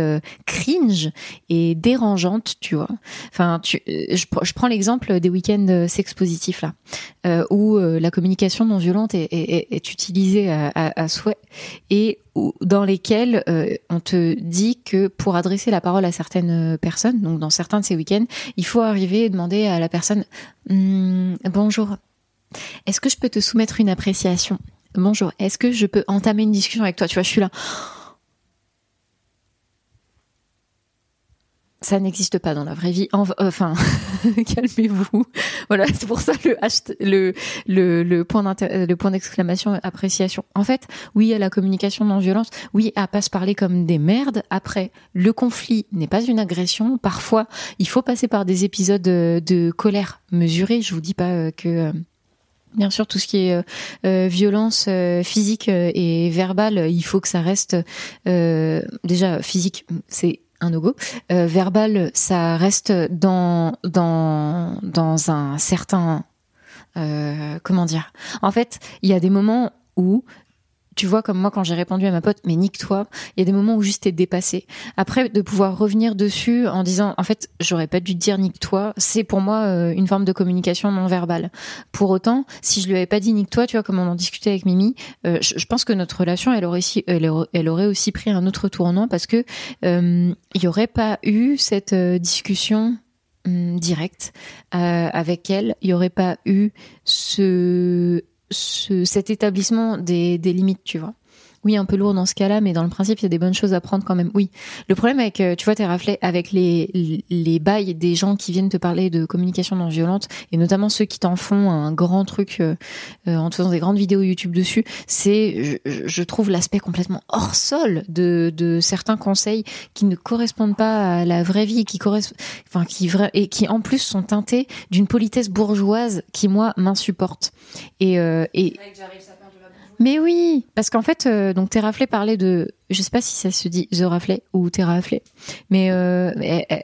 cringe et dérangeante, tu vois. Enfin, tu, je, je prends l'exemple des week-ends sex positifs là, où la communication non violente est, est, est- utilisée à, à, à souhait et dans lesquels euh, on te dit que pour adresser la parole à certaines euh, personnes, donc dans certains de ces week-ends, il faut arriver et demander à la personne Hum, bonjour, est-ce que je peux te soumettre une appréciation? Bonjour, est-ce que je peux entamer une discussion avec toi? Tu vois, je suis là. Ça n'existe pas dans la vraie vie. En- Enfin, calmez-vous. Voilà, c'est pour ça le le le, d'inter- le point d'exclamation appréciation. En fait, oui à la communication non violente, oui à pas se parler comme des merdes. Après, le conflit n'est pas une agression. Parfois, il faut passer par des épisodes de, de colère mesurée. Je vous dis pas euh, que euh, Bien sûr, tout ce qui est euh, euh, violence euh, physique euh, et verbale, il faut que ça reste euh, déjà physique, c'est un no-go. Euh, verbal, ça reste dans dans dans un certain euh, comment dire? En fait, il y a des moments où tu vois, comme moi, quand j'ai répondu à ma pote, mais nique-toi, il y a des moments où juste t'es dépassé. Après, de pouvoir revenir dessus en disant, en fait, j'aurais pas dû te dire nique-toi, c'est pour moi euh, une forme de communication non verbale. Pour autant, si je lui avais pas dit nique-toi, tu vois, comme on en discutait avec Mimi, euh, je, je pense que notre relation, elle aurait, aussi, elle, elle aurait aussi pris un autre tournant parce que euh, il y aurait pas eu cette euh, discussion hum, directe euh, avec elle. Il y aurait pas eu ce ce, cet établissement des, des limites, tu vois. Oui, un peu lourd dans ce cas-là, mais dans le principe, il y a des bonnes choses à prendre quand même. Oui. Le problème avec, euh, tu vois, tes raflets, avec les, les bails des gens qui viennent te parler de communication non violente, et notamment ceux qui t'en font un grand truc euh, euh, en te faisant des grandes vidéos YouTube dessus, c'est, je, je trouve l'aspect complètement hors sol de, de certains conseils qui ne correspondent pas à la vraie vie, qui correspondent, enfin, qui vra- et qui en plus sont teintés d'une politesse bourgeoise qui moi m'insupporte. Et, euh, et mais oui, parce qu'en fait, euh, donc Terraflé parlait de, je sais pas si ça se dit The Raflé ou Terraflé, mais euh,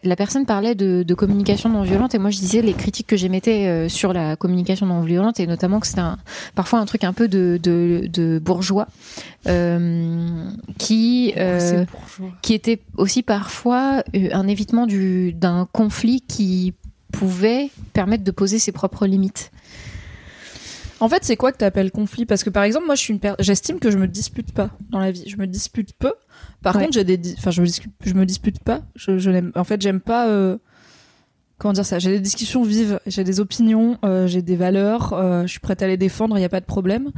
la personne parlait de, de communication non violente et moi je disais les critiques que j'émettais euh, sur la communication non violente et notamment que c'était un, parfois un truc un peu de, de, de bourgeois qui euh, qui était aussi parfois un évitement du d'un conflit qui pouvait permettre de poser ses propres limites. En fait, c'est quoi que t'appelles conflit? Parce que par exemple, moi, je suis une per- j'estime que je me dispute pas dans la vie. Je me dispute peu. Par Ouais. contre, j'ai des, di- enfin, je me discute, je me dispute pas. Je, je n'aime, en fait, j'aime pas. euh, Comment dire ça? J'ai des discussions vives, j'ai des opinions, euh, j'ai des valeurs, euh, je suis prête à les défendre, il y a pas de problème.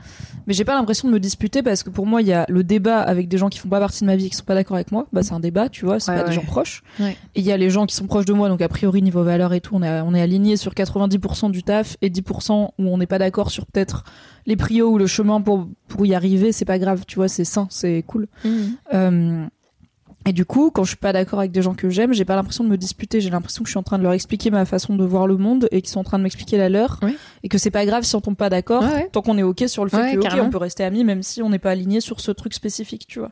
Mais j'ai pas l'impression de me disputer parce que pour moi, il y a le débat avec des gens qui font pas partie de ma vie, qui sont pas d'accord avec moi. Bah, c'est un débat, tu vois, c'est Ouais, pas des gens proches. Ouais. Et il y a les gens qui sont proches de moi, donc a priori niveau valeurs et tout, on est, on est aligné sur 90% du taf et 10% où on n'est pas d'accord sur peut-être les prios ou le chemin pour pour y arriver. C'est pas grave, tu vois, c'est sain, c'est cool. Euh, et du coup, quand je suis pas d'accord avec des gens que j'aime, j'ai pas l'impression de me disputer. J'ai l'impression que je suis en train de leur expliquer ma façon de voir le monde et qu'ils sont en train de m'expliquer la leur. Ouais. Et que c'est pas grave si on tombe pas d'accord, Ouais, ouais. tant qu'on est ok sur le fait que ok, carrément. on peut rester amis même si on n'est pas aligné sur ce truc spécifique, tu vois.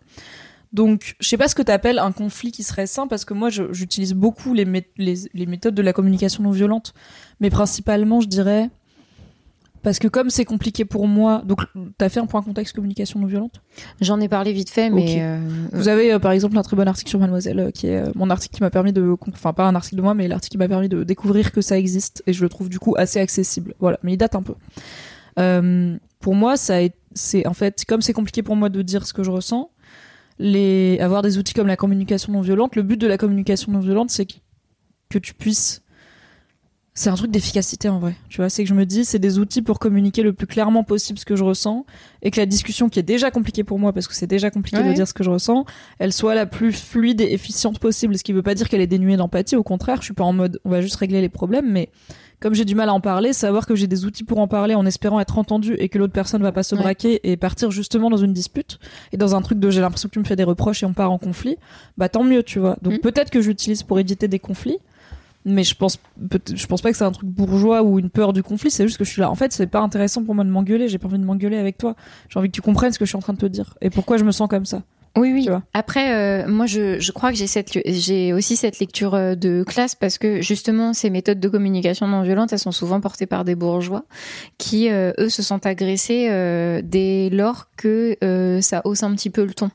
Donc, je sais pas ce que t'appelles un conflit qui serait sain parce que moi, j'utilise beaucoup les, mé- les, les méthodes de la communication non violente, mais principalement, je dirais, parce que comme c'est compliqué pour moi, donc t'as fait un point contexte communication non violente? J'en ai parlé vite fait, mais euh, Vous avez euh, par exemple un très bon article sur Mademoiselle, euh, qui est mon article qui m'a permis de, enfin pas un article de moi, mais l'article qui m'a permis de découvrir que ça existe et je le trouve du coup assez accessible. Voilà, mais il date un peu. Pour moi, ça, est- c'est en fait comme c'est compliqué pour moi de dire ce que je ressens. Les avoir des outils comme la communication non violente, le but de la communication non violente, c'est que tu puisses c'est un truc d'efficacité en vrai. Tu vois, c'est que je me dis, c'est des outils pour communiquer le plus clairement possible ce que je ressens et que la discussion qui est déjà compliquée pour moi parce que c'est déjà compliqué de dire ce que je ressens, elle soit la plus fluide et efficiente possible. Ce qui veut pas dire qu'elle est dénuée d'empathie. Au contraire, je suis pas en mode, on va juste régler les problèmes, mais comme j'ai du mal à en parler, savoir que j'ai des outils pour en parler en espérant être entendu et que l'autre personne va pas se Ouais. braquer et partir justement dans une dispute et dans un truc de j'ai l'impression que tu me fais des reproches et on part en conflit, bah tant mieux, tu vois. Donc Mm. peut-être que j'utilise pour éviter des conflits, mais je pense je pense pas que c'est un truc bourgeois ou une peur du conflit, c'est juste que je suis là. En fait, c'est pas intéressant pour moi de m'engueuler, j'ai pas envie de m'engueuler avec toi. J'ai envie que tu comprennes ce que je suis en train de te dire et pourquoi je me sens comme ça. Oui, oui. Après, euh, moi, je, je crois que j'ai cette, j'ai aussi cette lecture euh, de classe parce que justement, ces méthodes de communication non violente, elles sont souvent portées par des bourgeois qui, euh, eux, se sentent agressés euh, dès lors que euh, ça hausse un petit peu le ton.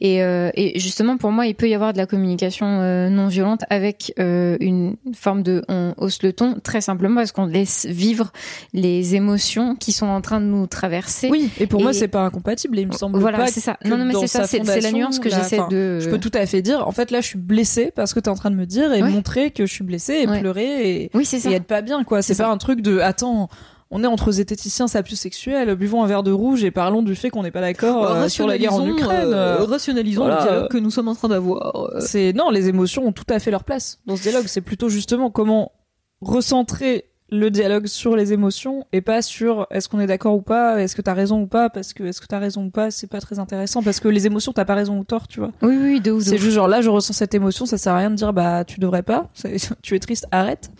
Et, euh, et justement, pour moi, il peut y avoir de la communication non violente avec euh, une forme de on hausse le ton, très simplement parce qu'on laisse vivre les émotions qui sont en train de nous traverser. Oui, et pour Et- moi c'est pas incompatible il me semble voilà, pas c'est ça. Non, non, mais c'est ça, c'est c'est la nuance que j'essaie de. Je peux tout à fait dire, en fait là je suis blessée parce que t'es en train de me dire et Ouais. montrer que je suis blessée et Ouais. pleurer et, Oui, et être pas bien quoi. C'est pas ça. un truc de attends. On est entre zététiciens sapiosexuels, buvons un verre de rouge et parlons du fait qu'on n'est pas d'accord euh, sur la guerre en Ukraine. euh, rationalisons voilà. le dialogue que nous sommes en train d'avoir. euh. C'est non, les émotions ont tout à fait leur place dans ce dialogue. C'est plutôt justement comment recentrer le dialogue sur les émotions et pas sur est-ce qu'on est d'accord ou pas, est-ce que t'as raison ou pas, parce que est-ce que t'as raison ou pas, c'est pas très intéressant parce que les émotions t'as pas raison ou tort, tu vois. Oui, oui, de ouf. C'est juste genre là je ressens cette émotion, ça sert à rien de dire bah tu devrais pas, tu es triste, arrête.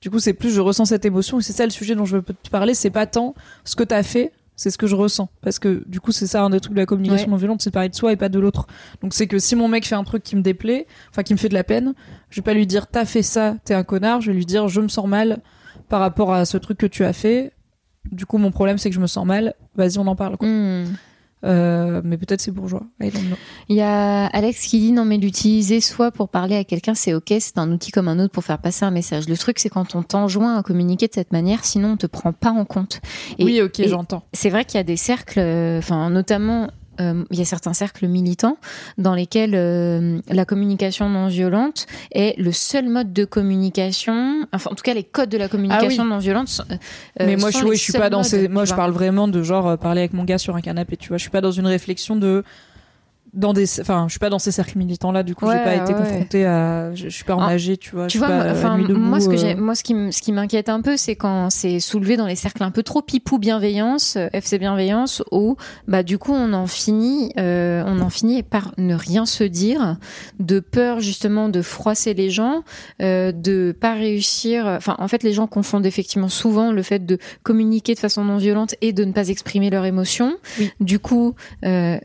Du coup, c'est plus je ressens cette émotion et c'est ça le sujet dont je veux te parler. C'est pas tant ce que t'as fait, c'est ce que je ressens. Parce que du coup, c'est ça un des trucs de la communication Ouais. non violente, c'est de parler de soi et pas de l'autre. Donc c'est que si mon mec fait un truc qui me déplaît, enfin qui me fait de la peine, je vais pas lui dire t'as fait ça, t'es un connard. Je vais lui dire je me sens mal par rapport à ce truc que tu as fait. Du coup, mon problème c'est que je me sens mal. Vas-y, on en parle. Quoi. Hmm. Euh, mais peut-être c'est bourgeois. Il y a Alex qui dit non mais l'utiliser soit pour parler à quelqu'un c'est ok, c'est un outil comme un autre pour faire passer un message. Le truc c'est quand on t'enjoint à communiquer de cette manière, sinon on te prend pas en compte. Et- oui, ok, j'entends. C'est vrai qu'il y a des cercles, euh, enfin notamment euh, il y a certains cercles militants dans lesquels euh, la communication non violente est le seul mode de communication. Enfin, en tout cas, les codes de la communication non violente. sont- euh, mais moi, sont je, oui, je suis pas dans ces. Moi, je parle vraiment de genre euh, parler avec mon gars sur un canapé. Tu vois, je suis pas dans une réflexion de dans des. Enfin, je suis pas dans ces cercles militants là. Du coup, j'ai pas été ouais. confrontée à. Je, je suis pas Ah, engagée, tu vois. Tu vois, pas, moi, euh, debout, moi, ce que j'ai, euh, moi, ce qui, ce qui m'inquiète un peu, c'est quand c'est soulevé dans les cercles un peu trop pipou bienveillance, euh, FC bienveillance, où, bah, du coup, on en finit, euh, on en finit par ne rien se dire, de peur justement de froisser les gens, euh, de pas réussir. Enfin, en fait, les gens confondent effectivement souvent le fait de communiquer de façon non violente et de ne pas exprimer leurs émotions. Oui. Du coup. Euh,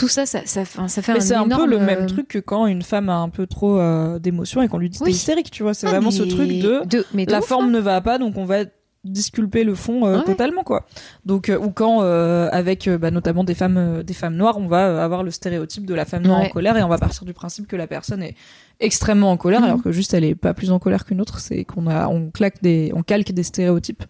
tout ça, ça, ça, ça fait Mais un c'est un peu le même euh, truc que quand une femme a un peu trop euh, d'émotions et qu'on lui dit t'es hystérique, tu vois. C'est ah, vraiment ce mais- truc de mais de la ouf, forme hein. ne va pas, donc on va disculper le fond euh, Ouais. totalement quoi. Donc euh, ou quand euh, avec euh, bah, notamment des femmes des femmes noires, on va avoir le stéréotype de la femme noire Ouais. en colère et on va partir du principe que la personne est extrêmement en colère Mhm. alors que juste elle est pas plus en colère qu'une autre, c'est qu'on a on claque des on calque des stéréotypes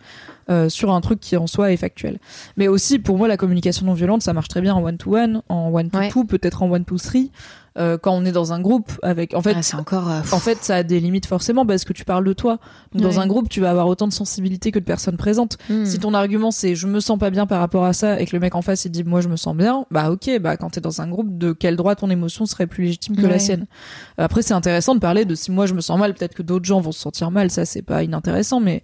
euh, sur un truc qui en soi est factuel. Mais aussi pour moi la communication non violente, ça marche très bien en one to one, en one to Ouais. two, peut-être en one to three euh, quand on est dans un groupe avec en fait Ah, c'est encore. euh, en fait, ça a des limites forcément parce que tu parles de toi. Donc, dans un groupe, tu vas avoir autant de sensibilité que de personnes présentes. hmm. Si ton argument c'est je me sens pas bien par rapport à ça et que le mec en face il dit moi je me sens bien, bah ok, bah quand t'es dans un groupe, de quel droit ton émotion serait plus légitime que la sienne? Après, c'est intéressant de parler de si moi je me sens mal, peut-être que d'autres gens vont se sentir mal, ça c'est pas inintéressant, mais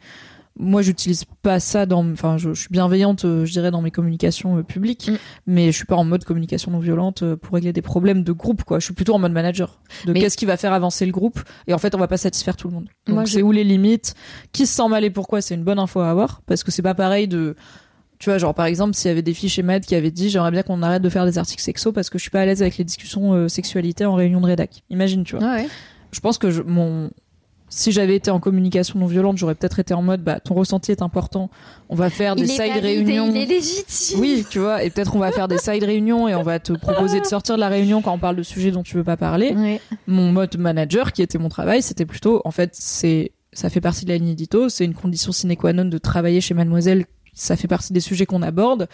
moi j'utilise pas ça dans enfin je, je suis bienveillante euh, je dirais dans mes communications euh, publiques Mm. mais je suis pas en mode communication non violente euh, pour régler des problèmes de groupe quoi. Je suis plutôt en mode manager. De Mais- qu'est-ce qui va faire avancer le groupe et en fait on va pas satisfaire tout le monde. Donc c'est où les limites? Qui se sent mal et pourquoi? C'est une bonne info à avoir parce que c'est pas pareil de tu vois genre par exemple s'il y avait des filles chez Mad qui avaient dit j'aimerais bien qu'on arrête de faire des articles sexo parce que je suis pas à l'aise avec les discussions euh, sexualité en réunion de rédac. Imagine tu vois. Ouais, ouais. je pense que je, mon si j'avais été en communication non violente, j'aurais peut-être été en mode bah ton ressenti est important. On va faire des side réunions. Il est légitime. Oui, tu vois, et peut-être on va faire des side réunions et on va te proposer de sortir de la réunion quand on parle de sujets dont tu veux pas parler. Mon mode manager, qui était mon travail, c'était plutôt en fait c'est ça fait partie de la ligne édito, c'est une condition sine qua non de travailler chez Mademoiselle. Ça fait partie des sujets qu'on aborde.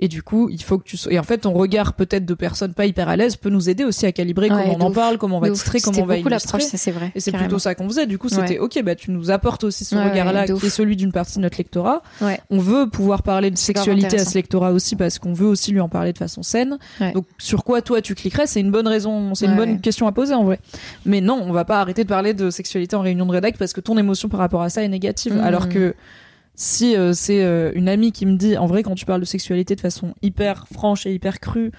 Et du coup, il faut que tu sois. Et en fait, ton regard peut-être de personnes pas hyper à l'aise peut nous aider aussi à calibrer Ouais, comment on en ouf. parle, comment on va titrer, comment on va illustrer. c'est vrai. Et c'est plutôt ça qu'on faisait. Du coup, Ouais. c'était ok, bah tu nous apportes aussi ce Ouais, regard-là, qui est celui d'une partie de notre lectorat. Ouais. On veut pouvoir parler de sexualité à ce lectorat aussi parce qu'on veut aussi lui en parler de façon saine. Ouais. Donc sur quoi toi tu cliquerais? C'est une bonne raison, c'est une bonne question à poser en vrai. Mais non, on va pas arrêter de parler de sexualité en réunion de rédac parce que ton émotion par rapport à ça est négative. Mhm. Alors que si euh, c'est euh, une amie qui me dit en vrai quand tu parles de sexualité de façon hyper franche et hyper crue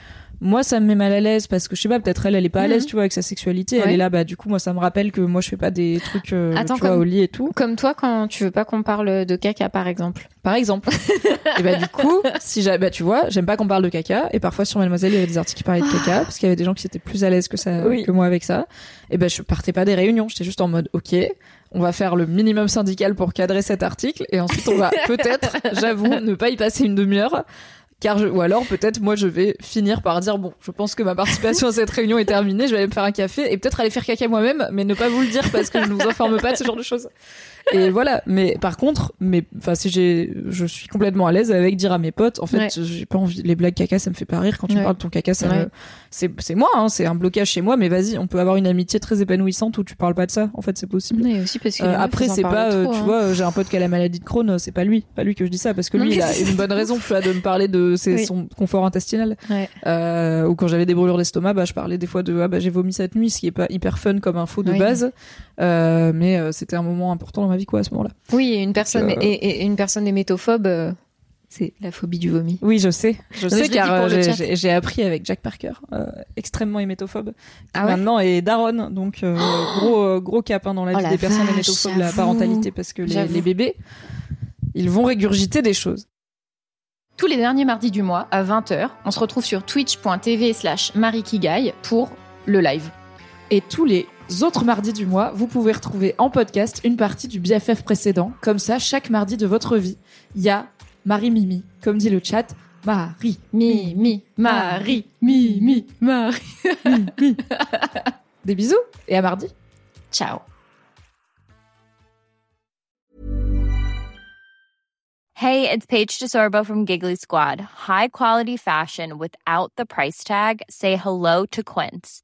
moi ça me met mal à l'aise parce que je sais pas peut-être elle elle est pas à l'aise Mhm. tu vois avec sa sexualité elle est là bah du coup moi ça me rappelle que moi je fais pas des trucs euh, Attends, tu vois comme- au lit et tout Comme toi quand tu veux pas qu'on parle de caca par exemple. par exemple et bah du coup si j'ai bah tu vois j'aime pas qu'on parle de caca et parfois sur Mademoiselle il y avait des articles qui parlaient de caca parce qu'il y avait des gens qui étaient plus à l'aise que ça Oui. que moi avec ça et ben je partais pas des réunions j'étais juste en mode ok on va faire le minimum syndical pour cadrer cet article et ensuite on va peut-être j'avoue ne pas y passer une demi-heure car je, ou alors peut-être moi je vais finir par dire bon je pense que ma participation à cette réunion est terminée je vais aller me faire un café et peut-être aller faire caca moi-même mais ne pas vous le dire parce que je ne vous informe pas de ce genre de choses et voilà mais par contre mais enfin si j'ai je suis complètement à l'aise avec dire à mes potes en fait Ouais. j'ai pas envie les blagues caca ça me fait pas rire quand tu Ouais. parles de ton caca ça Ouais. me c'est c'est moi hein, c'est un blocage chez moi mais vas-y on peut avoir une amitié très épanouissante où tu parles pas de ça en fait c'est possible Mais aussi parce que euh, après c'est pas euh, tu hein. vois euh, j'ai un pote qui a la maladie de Crohn c'est pas lui pas lui que je dis ça parce que lui il a une bonne raison tu vois de me parler de ses- Oui. son confort intestinal Ouais. euh, ou quand j'avais des brûlures d'estomac bah je parlais des fois de ah bah j'ai vomi cette nuit ce qui est pas hyper fun comme info de base euh, mais c'était un moment important dans ma vie quoi à ce moment-là Oui, et une personne Euh, et, et une personne hémétophobe. euh, C'est la phobie du vomi. Oui, je sais. Je sais je car euh, j'ai- appris avec Jack Parker, euh, extrêmement hémétophobe, Ah ouais maintenant est Daron, donc euh, gros gros cap hein, dans la Oh vie la des personnes vache, hémétophobes, la parentalité, parce que les, bébés, ils vont régurgiter des choses. Tous les derniers mardis du mois, à 20h, on se retrouve sur twitch.tv slash marikigai pour le live. Et tous les autres mardis du mois, vous pouvez retrouver en podcast une partie du BFF précédent. Comme ça, chaque mardi de votre vie, il y a Marie Mimi, comme dit le chat, Marie Mimi, Marie, Mimi, Marie. Des bisous et à mardi. Ciao. Hey, it's Paige DeSorbo from Giggly Squad. High quality fashion without the price tag. Say hello to Quince.